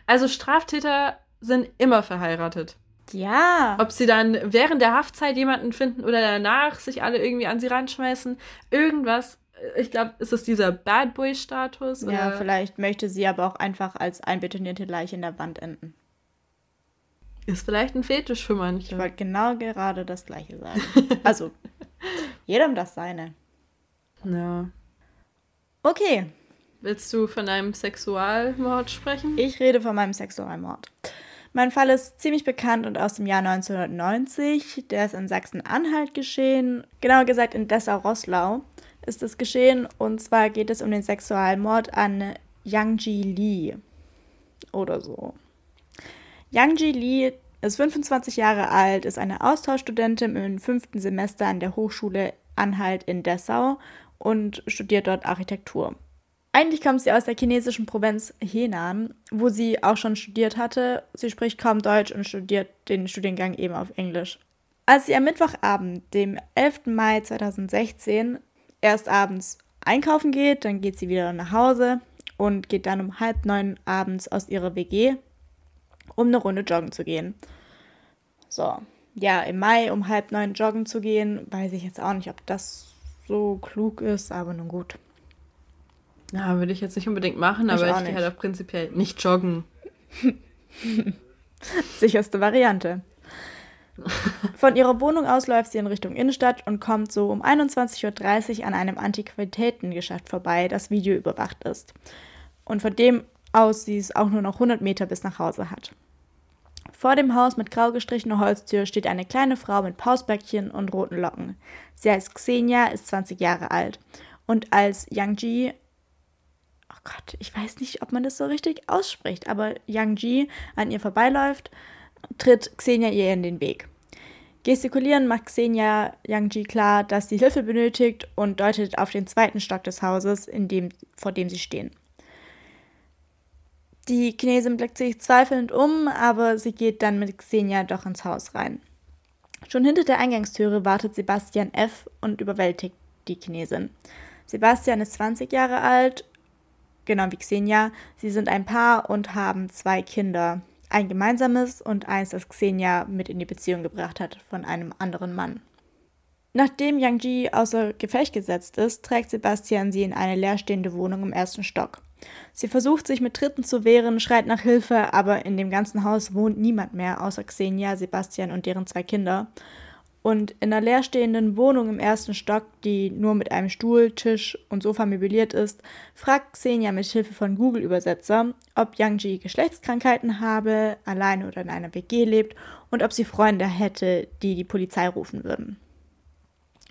Also Straftäter sind immer verheiratet. Ja. Ob sie dann während der Haftzeit jemanden finden oder danach sich alle irgendwie an sie ranschmeißen, irgendwas ich glaube, ist es dieser Bad Boy-Status? Ja, vielleicht möchte sie aber auch einfach als einbetonierte Leiche in der Wand enden. Ist vielleicht ein Fetisch für manche. Ich wollte genau gerade das Gleiche sagen. also, jedem das seine. Ja. Okay. Willst du von einem Sexualmord sprechen? Ich rede von meinem Sexualmord. Mein Fall ist ziemlich bekannt und aus dem Jahr 1990. Der ist in Sachsen-Anhalt geschehen, genauer gesagt in Dessau-Rosslau ist es geschehen. Und zwar geht es um den Sexualmord an Yang Ji Lee. Oder so. Yang Ji Lee ist 25 Jahre alt, ist eine Austauschstudentin im fünften Semester an der Hochschule Anhalt in Dessau und studiert dort Architektur. Eigentlich kommt sie aus der chinesischen Provinz Henan, wo sie auch schon studiert hatte. Sie spricht kaum Deutsch und studiert den Studiengang eben auf Englisch. Als sie am Mittwochabend, dem 11. Mai 2016, erst abends einkaufen geht, dann geht sie wieder nach Hause und geht dann um halb neun abends aus ihrer WG, um eine Runde joggen zu gehen. So, ja, im Mai um halb neun joggen zu gehen, weiß ich jetzt auch nicht, ob das so klug ist, aber nun gut. Ja, würde ich jetzt nicht unbedingt machen, ich aber ich gehe halt auch prinzipiell nicht joggen. Sicherste Variante. Von ihrer Wohnung aus läuft sie in Richtung Innenstadt und kommt so um 21.30 Uhr an einem Antiquitätengeschäft vorbei, das Video überwacht ist. Und von dem aus sie es auch nur noch 100 Meter bis nach Hause hat. Vor dem Haus mit grau gestrichener Holztür steht eine kleine Frau mit Pausbäckchen und roten Locken. Sie heißt Xenia, ist 20 Jahre alt. Und als Yang Ji, oh Gott, ich weiß nicht, ob man das so richtig ausspricht, aber Yang Ji an ihr vorbeiläuft, tritt Xenia ihr in den Weg. Gestikulieren macht Xenia Yang Ji klar, dass sie Hilfe benötigt und deutet auf den zweiten Stock des Hauses, in dem, vor dem sie stehen. Die Chinesin blickt sich zweifelnd um, aber sie geht dann mit Xenia doch ins Haus rein. Schon hinter der Eingangstüre wartet Sebastian F. und überwältigt die Chinesin. Sebastian ist 20 Jahre alt, genau wie Xenia. Sie sind ein Paar und haben zwei Kinder ein gemeinsames und eins, das Xenia mit in die Beziehung gebracht hat von einem anderen Mann. Nachdem Yang Ji außer Gefecht gesetzt ist, trägt Sebastian sie in eine leerstehende Wohnung im ersten Stock. Sie versucht sich mit Tritten zu wehren, schreit nach Hilfe, aber in dem ganzen Haus wohnt niemand mehr außer Xenia, Sebastian und deren zwei Kinder. Und in einer leerstehenden Wohnung im ersten Stock, die nur mit einem Stuhl, Tisch und Sofa möbliert ist, fragt Xenia mit Hilfe von Google-Übersetzer, ob Yang Geschlechtskrankheiten habe, alleine oder in einer WG lebt und ob sie Freunde hätte, die die Polizei rufen würden.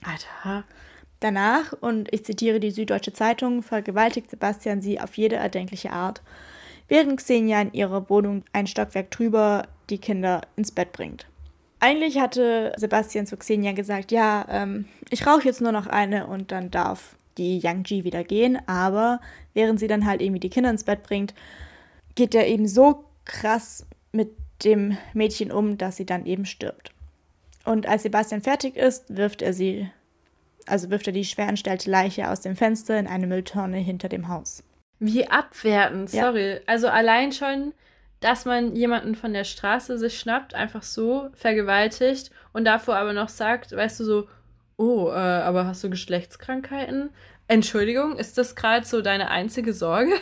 Alter. Danach, und ich zitiere die Süddeutsche Zeitung, vergewaltigt Sebastian sie auf jede erdenkliche Art, während Xenia in ihrer Wohnung ein Stockwerk drüber die Kinder ins Bett bringt. Eigentlich hatte Sebastian zu Xenia gesagt, ja, ähm, ich rauche jetzt nur noch eine und dann darf die Yang Ji wieder gehen. Aber während sie dann halt irgendwie die Kinder ins Bett bringt, geht er eben so krass mit dem Mädchen um, dass sie dann eben stirbt. Und als Sebastian fertig ist, wirft er sie, also wirft er die schwer entstellte Leiche aus dem Fenster in eine Mülltonne hinter dem Haus. Wie abwertend, sorry. Ja. Also allein schon dass man jemanden von der Straße sich schnappt, einfach so vergewaltigt und davor aber noch sagt, weißt du so, oh, äh, aber hast du Geschlechtskrankheiten? Entschuldigung, ist das gerade so deine einzige Sorge?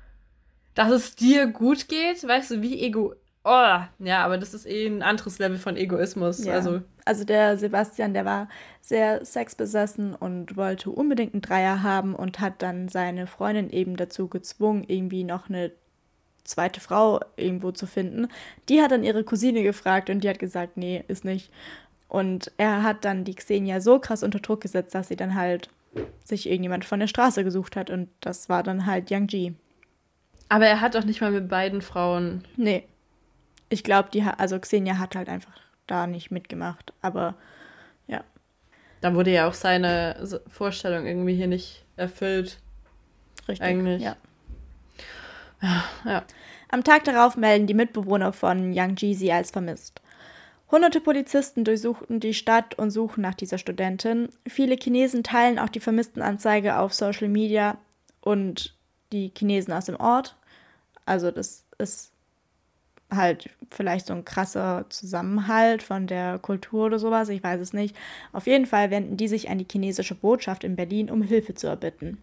Dass es dir gut geht? Weißt du, wie ego. Oh, ja, aber das ist eh ein anderes Level von Egoismus. Ja. Also. also der Sebastian, der war sehr sexbesessen und wollte unbedingt einen Dreier haben und hat dann seine Freundin eben dazu gezwungen, irgendwie noch eine zweite Frau irgendwo zu finden. Die hat dann ihre Cousine gefragt und die hat gesagt, nee, ist nicht. Und er hat dann die Xenia so krass unter Druck gesetzt, dass sie dann halt sich irgendjemand von der Straße gesucht hat und das war dann halt Yang Ji. Aber er hat doch nicht mal mit beiden Frauen. Nee. Ich glaube, die also Xenia hat halt einfach da nicht mitgemacht, aber ja. Dann wurde ja auch seine Vorstellung irgendwie hier nicht erfüllt. Richtig. Eigentlich. Ja. Ja. Am Tag darauf melden die Mitbewohner von Yang Ji sie als vermisst. Hunderte Polizisten durchsuchten die Stadt und suchen nach dieser Studentin. Viele Chinesen teilen auch die Vermisstenanzeige auf Social Media und die Chinesen aus dem Ort. Also das ist halt vielleicht so ein krasser Zusammenhalt von der Kultur oder sowas, ich weiß es nicht. Auf jeden Fall wenden die sich an die chinesische Botschaft in Berlin, um Hilfe zu erbitten.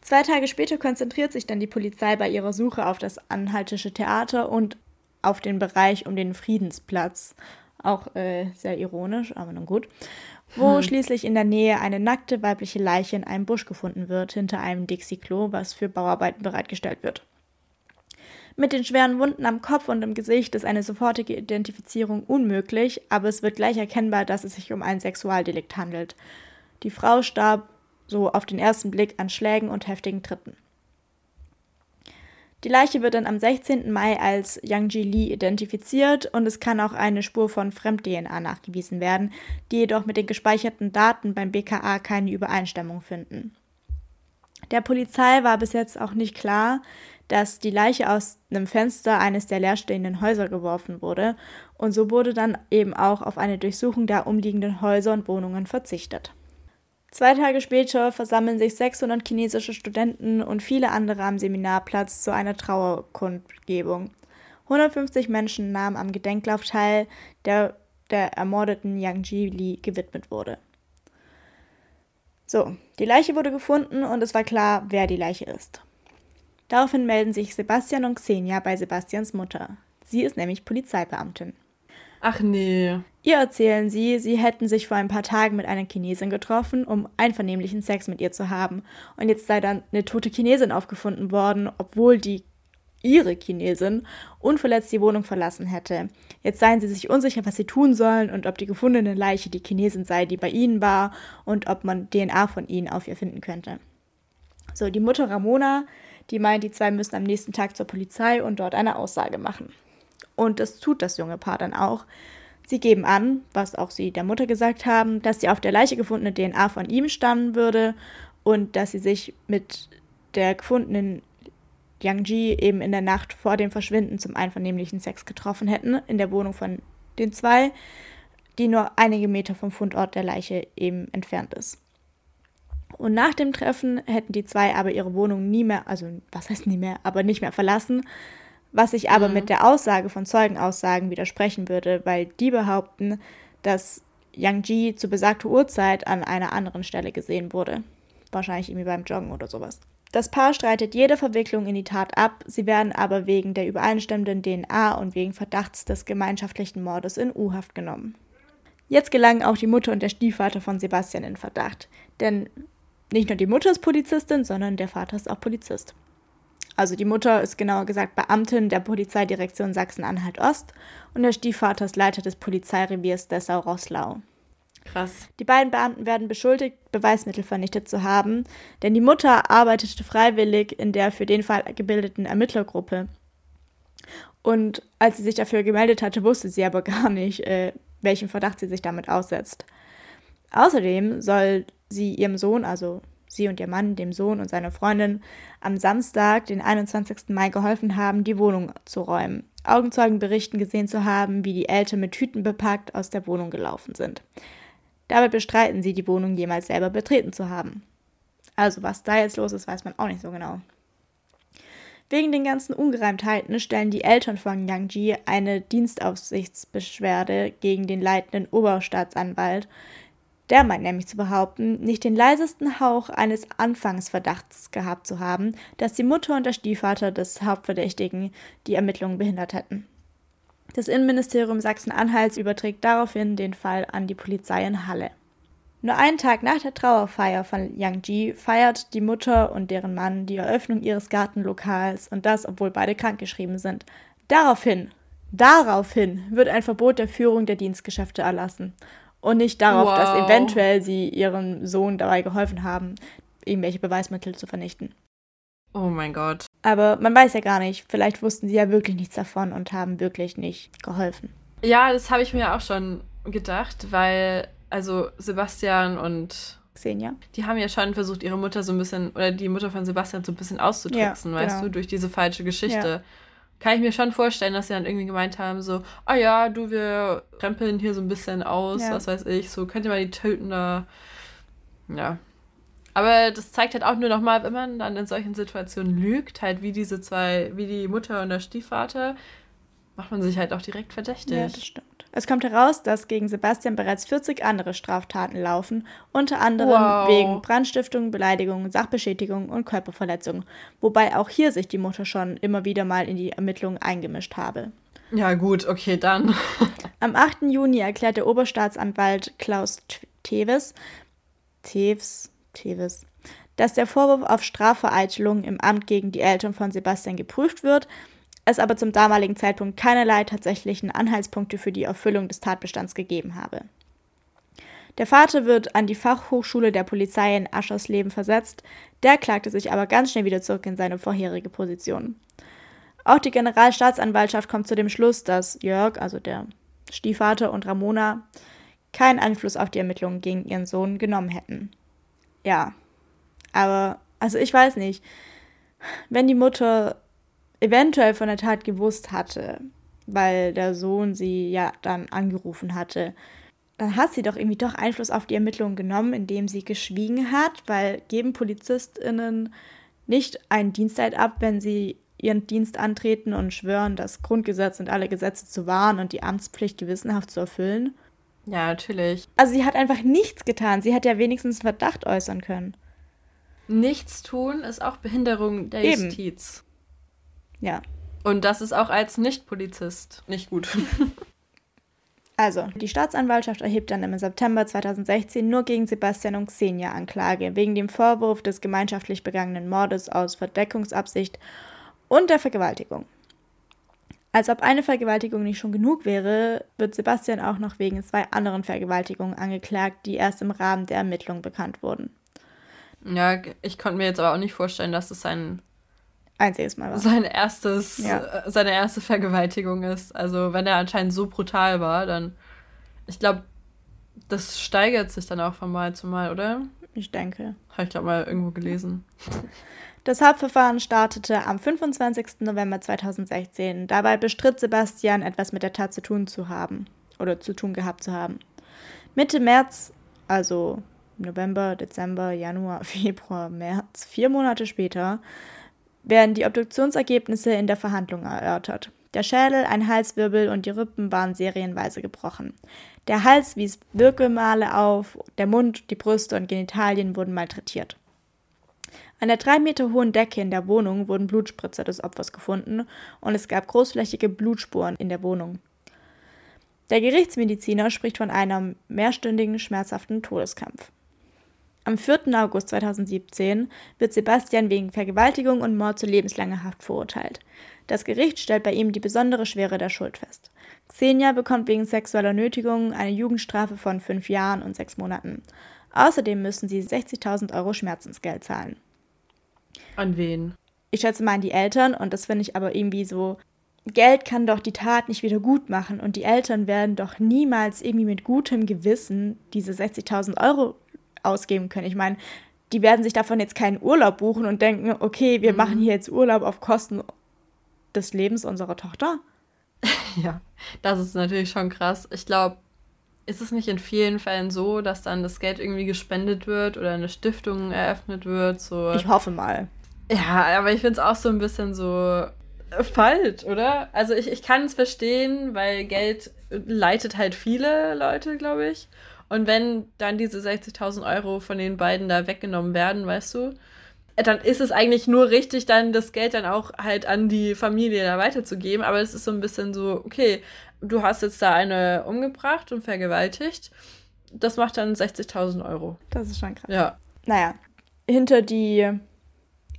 Zwei Tage später konzentriert sich dann die Polizei bei ihrer Suche auf das Anhaltische Theater und auf den Bereich um den Friedensplatz. Auch äh, sehr ironisch, aber nun gut. Wo hm. schließlich in der Nähe eine nackte weibliche Leiche in einem Busch gefunden wird, hinter einem Dixie-Klo, was für Bauarbeiten bereitgestellt wird. Mit den schweren Wunden am Kopf und im Gesicht ist eine sofortige Identifizierung unmöglich, aber es wird gleich erkennbar, dass es sich um ein Sexualdelikt handelt. Die Frau starb so auf den ersten Blick an Schlägen und heftigen Tritten. Die Leiche wird dann am 16. Mai als Yang Ji Li identifiziert und es kann auch eine Spur von Fremd-DNA nachgewiesen werden, die jedoch mit den gespeicherten Daten beim BKA keine Übereinstimmung finden. Der Polizei war bis jetzt auch nicht klar, dass die Leiche aus einem Fenster eines der leerstehenden Häuser geworfen wurde und so wurde dann eben auch auf eine Durchsuchung der umliegenden Häuser und Wohnungen verzichtet. Zwei Tage später versammeln sich 600 chinesische Studenten und viele andere am Seminarplatz zu einer Trauerkundgebung. 150 Menschen nahmen am Gedenklauf teil, der der ermordeten Yang Ji Li gewidmet wurde. So, die Leiche wurde gefunden und es war klar, wer die Leiche ist. Daraufhin melden sich Sebastian und Xenia bei Sebastians Mutter. Sie ist nämlich Polizeibeamtin. Ach nee. Ihr erzählen sie, sie hätten sich vor ein paar Tagen mit einer Chinesin getroffen, um einvernehmlichen Sex mit ihr zu haben. Und jetzt sei dann eine tote Chinesin aufgefunden worden, obwohl die ihre Chinesin unverletzt die Wohnung verlassen hätte. Jetzt seien sie sich unsicher, was sie tun sollen und ob die gefundene Leiche die Chinesin sei, die bei ihnen war und ob man DNA von ihnen auf ihr finden könnte. So, die Mutter Ramona, die meint, die zwei müssen am nächsten Tag zur Polizei und dort eine Aussage machen. Und das tut das junge Paar dann auch. Sie geben an, was auch sie der Mutter gesagt haben, dass die auf der Leiche gefundene DNA von ihm stammen würde und dass sie sich mit der gefundenen Yang Ji eben in der Nacht vor dem Verschwinden zum einvernehmlichen Sex getroffen hätten, in der Wohnung von den zwei, die nur einige Meter vom Fundort der Leiche eben entfernt ist. Und nach dem Treffen hätten die zwei aber ihre Wohnung nie mehr, also was heißt nie mehr, aber nicht mehr verlassen, was sich aber mhm. mit der Aussage von Zeugenaussagen widersprechen würde, weil die behaupten, dass Yang Ji zu besagter Uhrzeit an einer anderen Stelle gesehen wurde. Wahrscheinlich irgendwie beim Joggen oder sowas. Das Paar streitet jede Verwicklung in die Tat ab, sie werden aber wegen der übereinstimmenden DNA und wegen Verdachts des gemeinschaftlichen Mordes in U-Haft genommen. Jetzt gelangen auch die Mutter und der Stiefvater von Sebastian in Verdacht. Denn nicht nur die Mutter ist Polizistin, sondern der Vater ist auch Polizist. Also die Mutter ist genauer gesagt Beamtin der Polizeidirektion Sachsen-Anhalt-Ost und der Stiefvater ist Leiter des Polizeireviers Dessau-Rosslau. Krass. Die beiden Beamten werden beschuldigt, Beweismittel vernichtet zu haben, denn die Mutter arbeitete freiwillig in der für den Fall gebildeten Ermittlergruppe. Und als sie sich dafür gemeldet hatte, wusste sie aber gar nicht, äh, welchen Verdacht sie sich damit aussetzt. Außerdem soll sie ihrem Sohn, also sie und ihr Mann, dem Sohn und seiner Freundin, am Samstag, den 21. Mai, geholfen haben, die Wohnung zu räumen. Augenzeugen berichten gesehen zu haben, wie die Eltern mit Tüten bepackt aus der Wohnung gelaufen sind. Dabei bestreiten sie, die Wohnung jemals selber betreten zu haben. Also was da jetzt los ist, weiß man auch nicht so genau. Wegen den ganzen Ungereimtheiten stellen die Eltern von Yang Ji eine Dienstaufsichtsbeschwerde gegen den leitenden Oberstaatsanwalt. Der meint nämlich zu behaupten, nicht den leisesten Hauch eines Anfangsverdachts gehabt zu haben, dass die Mutter und der Stiefvater des Hauptverdächtigen die Ermittlungen behindert hätten. Das Innenministerium Sachsen-Anhalts überträgt daraufhin den Fall an die Polizei in Halle. Nur einen Tag nach der Trauerfeier von Yang Ji feiert die Mutter und deren Mann die Eröffnung ihres Gartenlokals und das, obwohl beide krankgeschrieben sind. Daraufhin, daraufhin wird ein Verbot der Führung der Dienstgeschäfte erlassen. Und nicht darauf, wow. dass eventuell sie ihrem Sohn dabei geholfen haben, irgendwelche Beweismittel zu vernichten. Oh mein Gott. Aber man weiß ja gar nicht. Vielleicht wussten sie ja wirklich nichts davon und haben wirklich nicht geholfen. Ja, das habe ich mir auch schon gedacht, weil, also Sebastian und Xenia. Die haben ja schon versucht, ihre Mutter so ein bisschen, oder die Mutter von Sebastian so ein bisschen auszutricksen, ja, weißt genau. du, durch diese falsche Geschichte. Ja. Kann ich mir schon vorstellen, dass sie dann irgendwie gemeint haben, so, ah oh ja, du, wir krempeln hier so ein bisschen aus, ja. was weiß ich, so, könnt ihr mal die töten da. Ja, aber das zeigt halt auch nur nochmal, wenn man dann in solchen Situationen lügt, halt wie diese zwei, wie die Mutter und der Stiefvater, macht man sich halt auch direkt verdächtig. Ja, das stimmt. Es kommt heraus, dass gegen Sebastian bereits 40 andere Straftaten laufen, unter anderem wow. wegen Brandstiftung, Beleidigung, Sachbeschädigung und Körperverletzung, wobei auch hier sich die Mutter schon immer wieder mal in die Ermittlungen eingemischt habe. Ja, gut, okay, dann. Am 8. Juni erklärt der Oberstaatsanwalt Klaus Teves, Teves, Tevis, dass der Vorwurf auf Strafvereitelung im Amt gegen die Eltern von Sebastian geprüft wird, es aber zum damaligen Zeitpunkt keinerlei tatsächlichen Anhaltspunkte für die Erfüllung des Tatbestands gegeben habe. Der Vater wird an die Fachhochschule der Polizei in Aschersleben versetzt, der klagte sich aber ganz schnell wieder zurück in seine vorherige Position. Auch die Generalstaatsanwaltschaft kommt zu dem Schluss, dass Jörg, also der Stiefvater und Ramona, keinen Einfluss auf die Ermittlungen gegen ihren Sohn genommen hätten ja. Aber, also ich weiß nicht, wenn die Mutter eventuell von der Tat gewusst hatte, weil der Sohn sie ja dann angerufen hatte, dann hat sie doch irgendwie doch Einfluss auf die Ermittlungen genommen, indem sie geschwiegen hat, weil geben PolizistInnen nicht einen Dienstleid ab, wenn sie ihren Dienst antreten und schwören, das Grundgesetz und alle Gesetze zu wahren und die Amtspflicht gewissenhaft zu erfüllen. Ja, natürlich. Also sie hat einfach nichts getan. Sie hat ja wenigstens Verdacht äußern können. Nichts tun ist auch Behinderung der Eben. Justiz. Ja. Und das ist auch als Nicht-Polizist nicht gut. Also, die Staatsanwaltschaft erhebt dann im September 2016 nur gegen Sebastian und Xenia Anklage wegen dem Vorwurf des gemeinschaftlich begangenen Mordes aus Verdeckungsabsicht und der Vergewaltigung. Als ob eine Vergewaltigung nicht schon genug wäre, wird Sebastian auch noch wegen zwei anderen Vergewaltigungen angeklagt, die erst im Rahmen der Ermittlungen bekannt wurden. Ja, ich konnte mir jetzt aber auch nicht vorstellen, dass es sein einziges Mal war. Sein erstes, ja. Äh, seine erste Vergewaltigung ist. Also wenn er anscheinend so brutal war, dann ich glaube, das steigert sich dann auch von Mal zu Mal, oder? Ich denke. Habe ich glaube mal irgendwo gelesen. Das Hauptverfahren startete am 25. November 2016. Dabei bestritt Sebastian, etwas mit der Tat zu tun zu haben oder zu tun gehabt zu haben. Mitte März, also November, Dezember, Januar, Februar, März, vier Monate später, werden die Obduktionsergebnisse in der Verhandlung erörtert. Der Schädel, ein Halswirbel und die Rippen waren serienweise gebrochen. Der Hals wies Wirkemale auf, der Mund, die Brüste und Genitalien wurden malträtiert. An der drei Meter hohen Decke in der Wohnung wurden Blutspritzer des Opfers gefunden und es gab großflächige Blutspuren in der Wohnung. Der Gerichtsmediziner spricht von einem mehrstündigen, schmerzhaften Todeskampf. Am 4. August 2017 wird Sebastian wegen Vergewaltigung und Mord zu lebenslanger Haft verurteilt. Das Gericht stellt bei ihm die besondere Schwere der Schuld fest. Xenia bekommt wegen sexueller Nötigung eine Jugendstrafe von fünf Jahren und sechs Monaten. Außerdem müssen sie 60.000 Euro Schmerzensgeld zahlen. An wen? Ich schätze mal an die Eltern und das finde ich aber irgendwie so. Geld kann doch die Tat nicht wieder gut machen und die Eltern werden doch niemals irgendwie mit gutem Gewissen diese 60.000 Euro ausgeben können. Ich meine, die werden sich davon jetzt keinen Urlaub buchen und denken, okay, wir mhm. machen hier jetzt Urlaub auf Kosten des Lebens unserer Tochter. ja, das ist natürlich schon krass. Ich glaube, ist es nicht in vielen Fällen so, dass dann das Geld irgendwie gespendet wird oder eine Stiftung eröffnet wird? So. Ich hoffe mal. Ja, aber ich finde es auch so ein bisschen so falsch, oder? Also ich, ich kann es verstehen, weil Geld leitet halt viele Leute, glaube ich. Und wenn dann diese 60.000 Euro von den beiden da weggenommen werden, weißt du, dann ist es eigentlich nur richtig, dann das Geld dann auch halt an die Familie da weiterzugeben. Aber es ist so ein bisschen so, okay, du hast jetzt da eine umgebracht und vergewaltigt. Das macht dann 60.000 Euro. Das ist schon krass. Ja. Naja, hinter die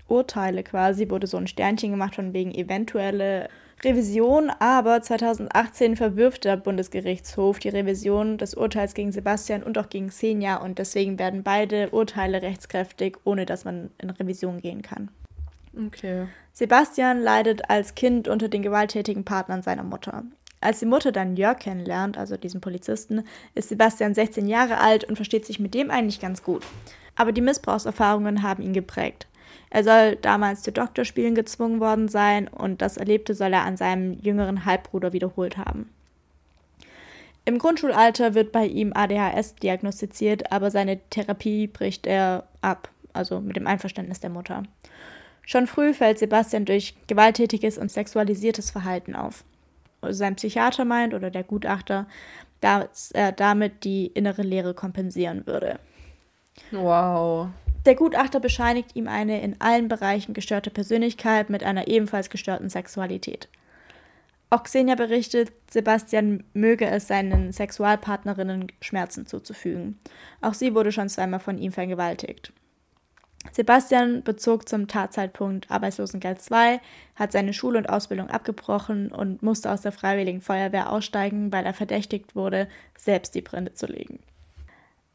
Urteile quasi wurde so ein Sternchen gemacht von wegen eventuelle Revision, aber 2018 verwirft der Bundesgerichtshof die Revision des Urteils gegen Sebastian und auch gegen Xenia und deswegen werden beide Urteile rechtskräftig, ohne dass man in Revision gehen kann. Okay. Sebastian leidet als Kind unter den gewalttätigen Partnern seiner Mutter. Als die Mutter dann Jörg kennenlernt, also diesen Polizisten, ist Sebastian 16 Jahre alt und versteht sich mit dem eigentlich ganz gut. Aber die Missbrauchserfahrungen haben ihn geprägt. Er soll damals zu Doktorspielen gezwungen worden sein und das Erlebte soll er an seinem jüngeren Halbbruder wiederholt haben. Im Grundschulalter wird bei ihm ADHS diagnostiziert, aber seine Therapie bricht er ab, also mit dem Einverständnis der Mutter. Schon früh fällt Sebastian durch gewalttätiges und sexualisiertes Verhalten auf. Sein Psychiater meint oder der Gutachter, dass er damit die innere Leere kompensieren würde. Wow. Der Gutachter bescheinigt ihm eine in allen Bereichen gestörte Persönlichkeit mit einer ebenfalls gestörten Sexualität. Auch Xenia berichtet, Sebastian möge es seinen Sexualpartnerinnen Schmerzen zuzufügen. Auch sie wurde schon zweimal von ihm vergewaltigt. Sebastian bezog zum Tatzeitpunkt Arbeitslosengeld 2, hat seine Schule und Ausbildung abgebrochen und musste aus der Freiwilligen Feuerwehr aussteigen, weil er verdächtigt wurde, selbst die Brände zu legen.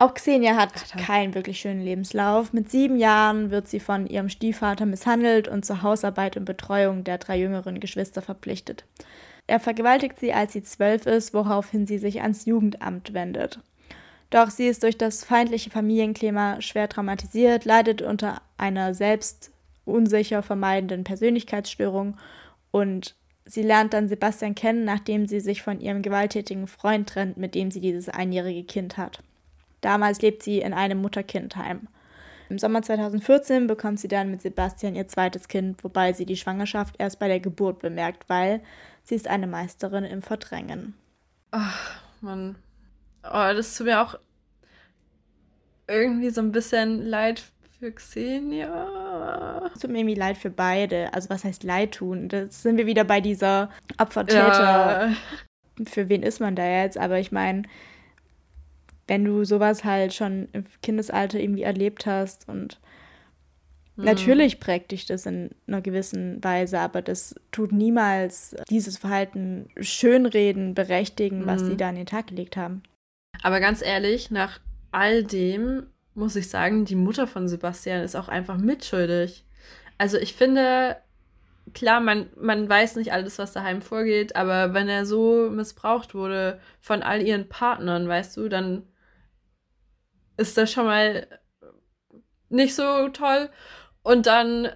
Auch Xenia hat Alter. keinen wirklich schönen Lebenslauf. Mit sieben Jahren wird sie von ihrem Stiefvater misshandelt und zur Hausarbeit und Betreuung der drei jüngeren Geschwister verpflichtet. Er vergewaltigt sie, als sie zwölf ist, woraufhin sie sich ans Jugendamt wendet. Doch sie ist durch das feindliche Familienklima schwer traumatisiert, leidet unter einer selbst unsicher vermeidenden Persönlichkeitsstörung und sie lernt dann Sebastian kennen, nachdem sie sich von ihrem gewalttätigen Freund trennt, mit dem sie dieses einjährige Kind hat. Damals lebt sie in einem Mutter-Kind-Heim. Im Sommer 2014 bekommt sie dann mit Sebastian ihr zweites Kind, wobei sie die Schwangerschaft erst bei der Geburt bemerkt, weil sie ist eine Meisterin im Verdrängen. Ach, Mann. Oh, das tut mir auch irgendwie so ein bisschen leid für Xenia. Es tut mir irgendwie leid für beide. Also was heißt leid tun? Da sind wir wieder bei dieser Opfer-Täter. Ja. Für wen ist man da jetzt? Aber ich meine, wenn du sowas halt schon im Kindesalter irgendwie erlebt hast und mhm. natürlich prägt dich das in einer gewissen Weise, aber das tut niemals dieses Verhalten schönreden, berechtigen, was sie da an den Tag gelegt haben. Aber ganz ehrlich, nach all dem muss ich sagen, die Mutter von Sebastian ist auch einfach mitschuldig. Also ich finde, klar, man, man weiß nicht alles, was daheim vorgeht, aber wenn er so missbraucht wurde von all ihren Partnern, weißt du, dann ist das schon mal nicht so toll. Und dann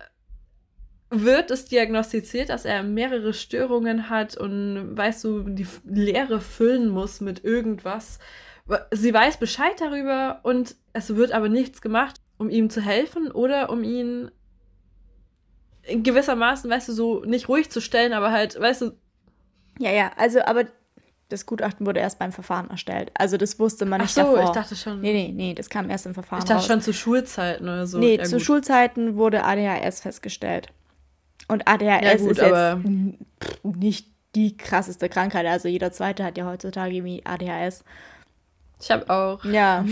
wird es diagnostiziert, dass er mehrere Störungen hat und weißt du, die Leere füllen muss mit irgendwas. Sie weiß Bescheid darüber und es wird aber nichts gemacht, um ihm zu helfen oder um ihn gewissermaßen, weißt du, so nicht ruhig zu stellen, aber halt, weißt du. Ja, ja, also, aber das Gutachten wurde erst beim Verfahren erstellt. Also das wusste man nicht Ach so, davor. ich dachte schon. Nee, nee, nee, das kam erst im Verfahren Ich dachte raus. schon zu Schulzeiten oder so. Nee, ja, zu gut. Schulzeiten wurde ADHS festgestellt. Und ADHS ja, gut, ist jetzt nicht die krasseste Krankheit. Also jeder zweite hat ja heutzutage irgendwie ADHS. Ich habe auch. Ja.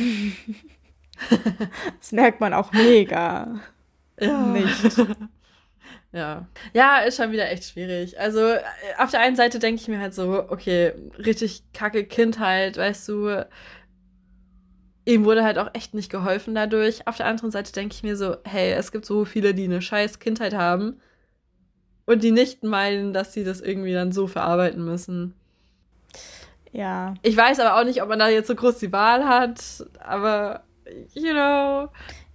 das merkt man auch mega. Ja. Nicht. Ja. Ja, ist schon wieder echt schwierig. Also, äh, auf der einen Seite denke ich mir halt so, okay, richtig kacke Kindheit, weißt du, ihm wurde halt auch echt nicht geholfen dadurch. Auf der anderen Seite denke ich mir so, hey, es gibt so viele, die eine scheiß Kindheit haben und die nicht meinen, dass sie das irgendwie dann so verarbeiten müssen. Ja. Ich weiß aber auch nicht, ob man da jetzt so groß die Wahl hat, aber you know.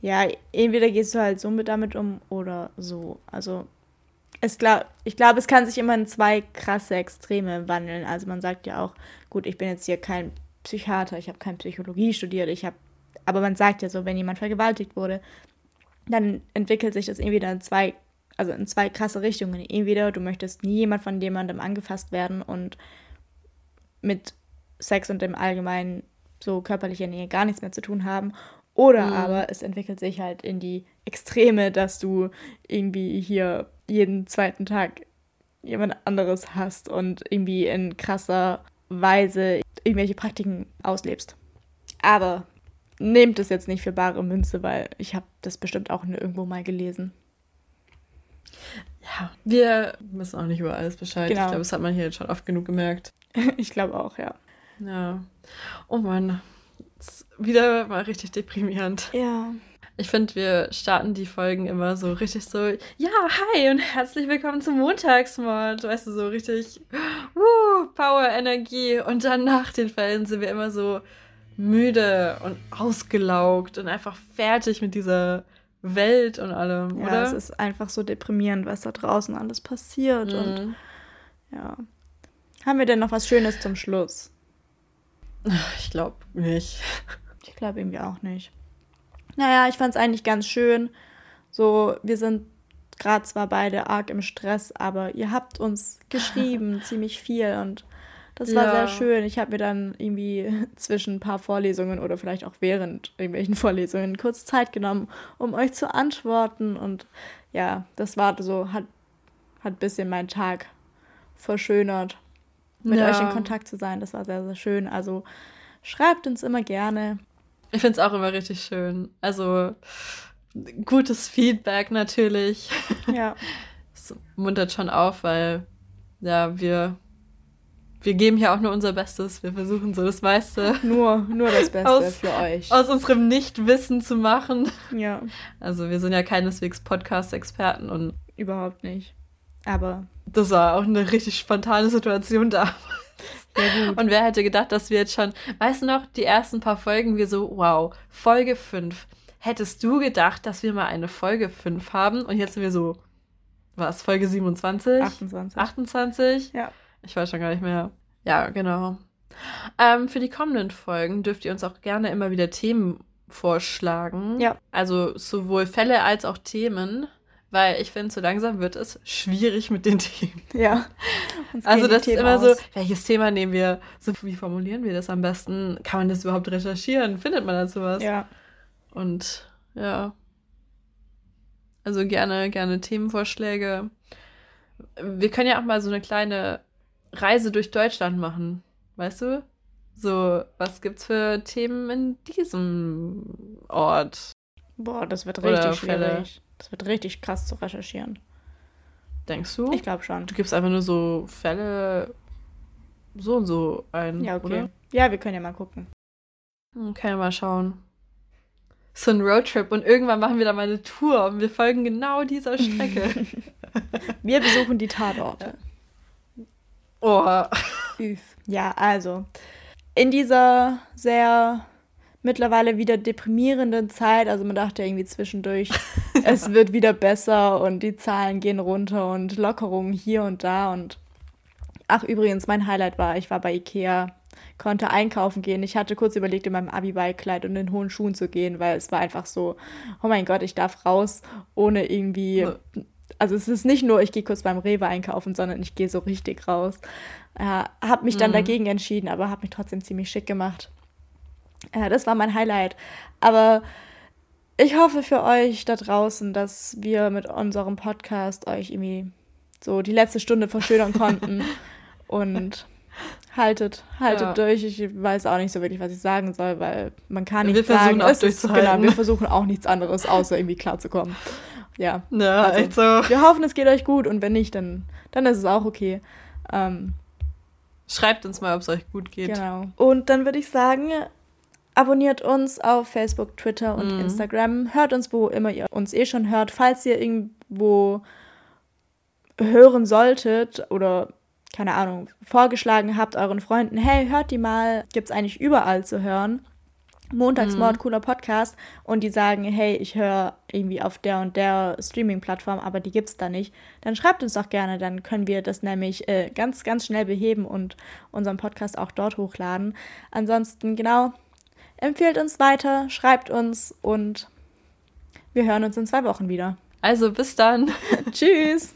Ja, entweder gehst du halt so mit damit um oder so. Also es glaub, ich glaube, es kann sich immer in zwei krasse Extreme wandeln. Also man sagt ja auch, gut, ich bin jetzt hier kein Psychiater, ich habe keine Psychologie studiert, ich habe, aber man sagt ja so, wenn jemand vergewaltigt wurde, dann entwickelt sich das irgendwie dann zwei, also in zwei krasse Richtungen. Entweder du möchtest nie jemand von jemandem angefasst werden und mit Sex und im Allgemeinen so körperlicher Nähe gar nichts mehr zu tun haben. Oder mhm. aber es entwickelt sich halt in die Extreme, dass du irgendwie hier jeden zweiten Tag jemand anderes hast und irgendwie in krasser Weise irgendwelche Praktiken auslebst. Aber nehmt es jetzt nicht für bare Münze, weil ich habe das bestimmt auch irgendwo mal gelesen. Ja, wir wissen auch nicht über alles Bescheid. Genau. Ich glaube, das hat man hier jetzt schon oft genug gemerkt. ich glaube auch, ja. Ja. Oh Mann. Wieder mal richtig deprimierend. Ja. Ich finde, wir starten die Folgen immer so richtig so, ja, hi und herzlich willkommen zum Montagsmord. Weißt du, so richtig, uh, Power, Energie. Und dann nach den Fällen sind wir immer so müde und ausgelaugt und einfach fertig mit dieser Welt und allem, ja, oder? es ist einfach so deprimierend, was da draußen alles passiert. Mhm. Und ja. Haben wir denn noch was Schönes zum Schluss? Ich glaube nicht. Ich glaube irgendwie auch nicht. Naja, ich fand es eigentlich ganz schön. So, wir sind gerade zwar beide arg im Stress, aber ihr habt uns geschrieben ziemlich viel und das war ja. sehr schön. Ich habe mir dann irgendwie zwischen ein paar Vorlesungen oder vielleicht auch während irgendwelchen Vorlesungen kurz Zeit genommen, um euch zu antworten. Und ja, das war so, hat, hat ein bisschen meinen Tag verschönert, mit ja. euch in Kontakt zu sein. Das war sehr, sehr schön. Also schreibt uns immer gerne. Ich finde es auch immer richtig schön. Also gutes Feedback natürlich. Ja. Es muntert schon auf, weil ja, wir, wir geben ja auch nur unser Bestes. Wir versuchen so das meiste. Nur, nur das Beste aus, für euch. Aus unserem Nichtwissen zu machen. Ja. Also wir sind ja keineswegs Podcast-Experten und. Überhaupt nicht. Aber. Das war auch eine richtig spontane Situation da. Und wer hätte gedacht, dass wir jetzt schon, weißt du noch, die ersten paar Folgen, wir so, wow, Folge 5. Hättest du gedacht, dass wir mal eine Folge 5 haben? Und jetzt sind wir so, was, Folge 27? 28. 28? Ja. Ich weiß schon gar nicht mehr. Ja, genau. Ähm, für die kommenden Folgen dürft ihr uns auch gerne immer wieder Themen vorschlagen. Ja. Also sowohl Fälle als auch Themen weil ich finde, so langsam wird es schwierig mit den Themen. Ja. Also das ist immer aus. so, welches Thema nehmen wir? So, wie formulieren wir das am besten? Kann man das überhaupt recherchieren? Findet man dazu was? Ja. Und ja. Also gerne, gerne Themenvorschläge. Wir können ja auch mal so eine kleine Reise durch Deutschland machen. Weißt du? So, was gibt's für Themen in diesem Ort? Boah, das wird richtig schwierig. Das wird richtig krass zu recherchieren. Denkst du? Ich glaube schon. Du gibst einfach nur so Fälle so und so ein, ja, okay. oder? Ja, wir können ja mal gucken. Können wir mal schauen. So ein Roadtrip und irgendwann machen wir da mal eine Tour und wir folgen genau dieser Strecke. wir besuchen die Tatorte. Oh. Ja, also in dieser sehr mittlerweile wieder deprimierenden Zeit. Also man dachte irgendwie zwischendurch, es wird wieder besser und die Zahlen gehen runter und Lockerungen hier und da. Und ach, übrigens, mein Highlight war, ich war bei Ikea, konnte einkaufen gehen. Ich hatte kurz überlegt, in meinem Abi-Ballkleid und in hohen Schuhen zu gehen, weil es war einfach so, oh mein Gott, ich darf raus, ohne irgendwie. Also es ist nicht nur, ich gehe kurz beim Rewe einkaufen, sondern ich gehe so richtig raus. Äh, habe mich dann mhm. dagegen entschieden, aber habe mich trotzdem ziemlich schick gemacht. Ja, das war mein Highlight. Aber ich hoffe für euch da draußen, dass wir mit unserem Podcast euch irgendwie so die letzte Stunde verschönern konnten. Und haltet, haltet Ja. durch. Ich weiß auch nicht so wirklich, was ich sagen soll, weil man kann nicht sagen, es ist, genau, wir versuchen auch nichts anderes, außer irgendwie klarzukommen. Ja. Ja, Also, echt so. Wir hoffen, es geht euch gut und wenn nicht, dann, dann ist es auch okay. Ähm, Schreibt uns mal, ob es euch gut geht. Genau. Und dann würde ich sagen, abonniert uns auf Facebook, Twitter und Mhm. Instagram. Hört uns, wo immer ihr uns eh schon hört. Falls ihr irgendwo hören solltet oder keine Ahnung, vorgeschlagen habt euren Freunden, hey, hört die mal, gibt's eigentlich überall zu hören. Montagsmord, cooler Podcast. Und die sagen, hey, ich höre irgendwie auf der und der Streaming-Plattform, aber die gibt's da nicht. Dann schreibt uns doch gerne, dann können wir das nämlich äh, ganz, ganz schnell beheben und unseren Podcast auch dort hochladen. Ansonsten, genau, empfehlt uns weiter, schreibt uns und wir hören uns in zwei Wochen wieder. Also bis dann. Tschüss!